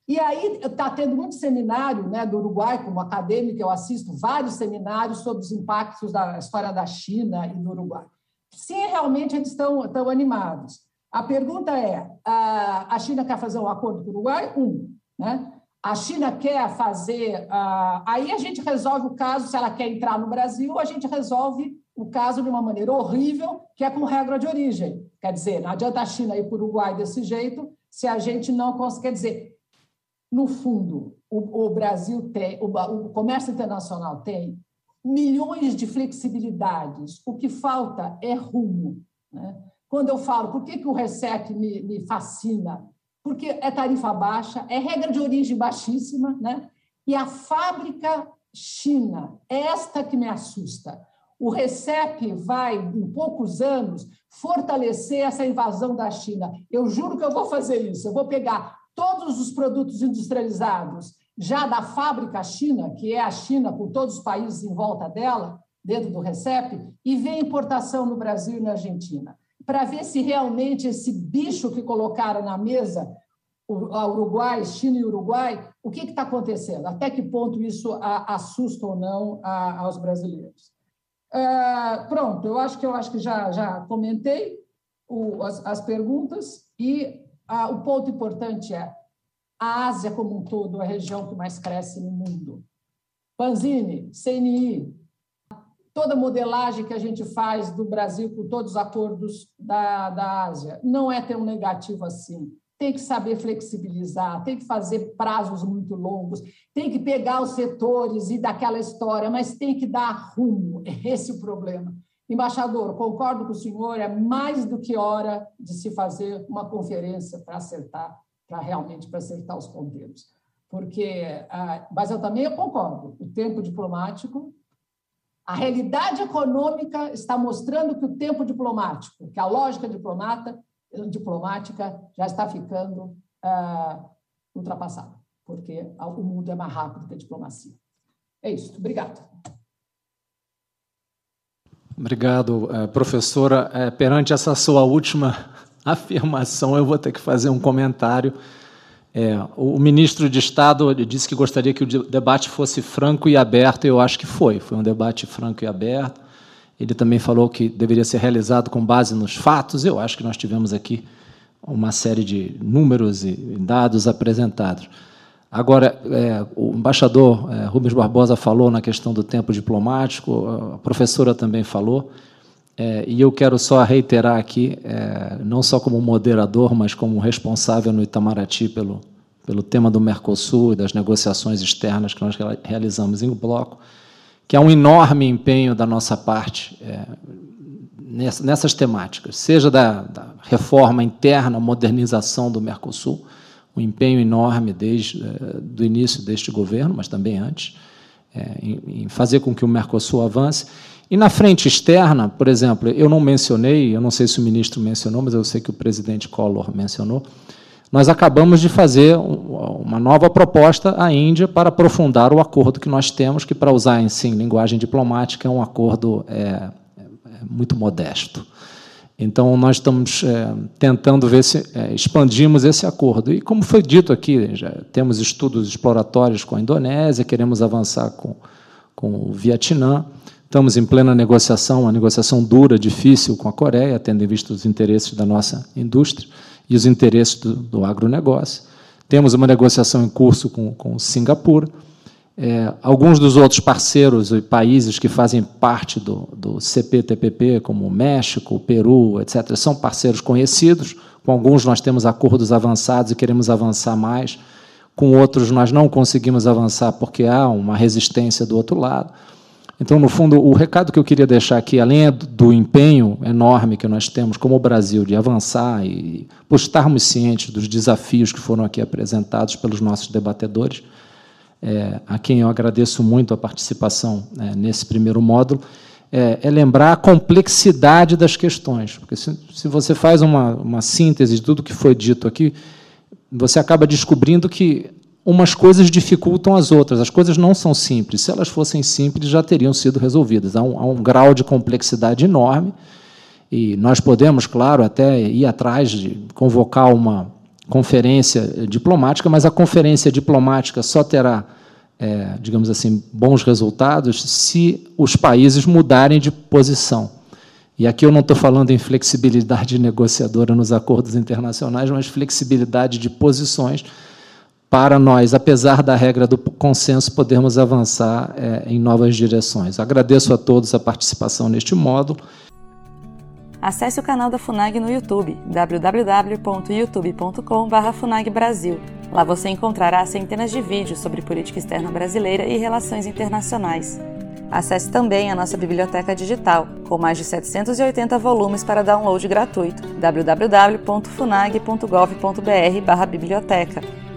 e aí está tendo muito seminário né, do Uruguai, como acadêmico, eu assisto vários seminários sobre os impactos da história da China e do Uruguai. Sim, realmente eles estão, estão animados. A pergunta é: a China quer fazer um acordo com o Uruguai? Um. Né? A China quer fazer. Aí a gente resolve o caso, se ela quer entrar no Brasil, a gente resolve o caso de uma maneira horrível, que é com regra de origem. Quer dizer, não adianta a China ir para o Uruguai desse jeito se a gente não consegue. Quer dizer, no fundo, o, o Brasil tem, o, o comércio internacional tem milhões de flexibilidades. O que falta é rumo. Né? Quando eu falo, por que, que o RESEC me, me fascina? Porque é tarifa baixa, é regra de origem baixíssima, né? e a fábrica China, esta que me assusta. O RECEP vai, em poucos anos, fortalecer essa invasão da China. Eu juro que eu vou fazer isso. Eu vou pegar todos os produtos industrializados já da fábrica China, que é a China com todos os países em volta dela, dentro do RECEP, e ver importação no Brasil e na Argentina, para ver se realmente esse bicho que colocaram na mesa, Uruguai, China e Uruguai, o que está acontecendo? Até que ponto isso assusta ou não aos brasileiros? Uh, pronto, eu acho que eu acho que já, já comentei o, as, as, perguntas e uh, o ponto importante é a Ásia como um todo, a região que mais cresce no mundo. Panzini, CNI, toda a modelagem que a gente faz do Brasil com todos os acordos da, da Ásia não é tão negativo assim. Tem que saber flexibilizar, tem que fazer prazos muito longos, tem que pegar os setores e daquela história, mas tem que dar rumo. É esse o problema. Embaixador, concordo com o senhor, é mais do que hora de se fazer uma conferência para acertar para realmente para acertar os ponteiros. Porque, ah, mas eu também concordo, o tempo diplomático, a realidade econômica está mostrando que o tempo diplomático, que a lógica diplomata, diplomática já está ficando ah, ultrapassada, porque o mundo é mais rápido que a diplomacia. É isso. Obrigado. Obrigado, eh, professora. Eh, perante essa sua última afirmação, eu vou ter que fazer um comentário. É, o ministro de Estado disse que gostaria que o debate fosse franco e aberto, e eu acho que foi. Foi um debate franco e aberto. Ele também falou que deveria ser realizado com base nos fatos. Eu acho que nós tivemos aqui uma série de números e dados apresentados. Agora, é, o embaixador é, Rubens Barbosa falou na questão do tempo diplomático, a professora também falou. É, e eu quero só reiterar aqui, é, não só como moderador, mas como responsável no Itamaraty pelo, pelo tema do Mercosul e das negociações externas que nós realizamos em bloco, que há um enorme empenho da nossa parte é, nessas temáticas, seja da, da, reforma interna, modernização do Mercosul, um empenho enorme desde é, do início deste governo, mas também antes, é, em, em fazer com que o Mercosul avance, e na frente externa, por exemplo, eu não mencionei, eu não sei se o ministro mencionou, mas eu sei que o presidente Collor mencionou, nós acabamos de fazer uma nova proposta à Índia para aprofundar o acordo que nós temos, que, para usar em sim, linguagem diplomática, é um acordo é, é muito modesto. Então, nós estamos é, tentando ver se é, expandimos esse acordo. E, como foi dito aqui, já temos estudos exploratórios com a Indonésia, queremos avançar com, com o Vietnã. Estamos em plena negociação, uma negociação dura, difícil com a Coreia, tendo em vista os interesses da nossa indústria e os interesses do, do agronegócio. Temos uma negociação em curso com, com Singapura. É, alguns dos outros parceiros e países que fazem parte do, do CPTPP, como México, Peru, etc., são parceiros conhecidos. Com alguns nós temos acordos avançados e queremos avançar mais. Com outros nós não conseguimos avançar porque há uma resistência do outro lado. Então, no fundo, o recado que eu queria deixar aqui, além do empenho enorme que nós temos como Brasil de avançar e por estarmos cientes dos desafios que foram aqui apresentados pelos nossos debatedores, é, a quem eu agradeço muito a participação é, nesse primeiro módulo, é, é, lembrar a complexidade das questões. Porque se, se você faz uma, uma síntese de tudo que foi dito aqui, você acaba descobrindo que umas coisas dificultam as outras. As coisas não são simples. Se elas fossem simples, já teriam sido resolvidas. Há um, há um grau de complexidade enorme. E nós podemos, claro, até ir atrás de convocar uma conferência diplomática, mas a conferência diplomática só terá, é, digamos assim, bons resultados se os países mudarem de posição. E aqui eu não estou falando em flexibilidade negociadora nos acordos internacionais, mas flexibilidade de posições para nós, apesar da regra do consenso, podermos avançar é, em novas direções. Agradeço a todos a participação neste módulo. Acesse o canal da FUNAG no YouTube, www.youtube.com.br FUNAG Lá você encontrará centenas de vídeos sobre política externa brasileira e relações internacionais. Acesse também a nossa biblioteca digital, com mais de 780 volumes para download gratuito, www.funag.gov.br/biblioteca.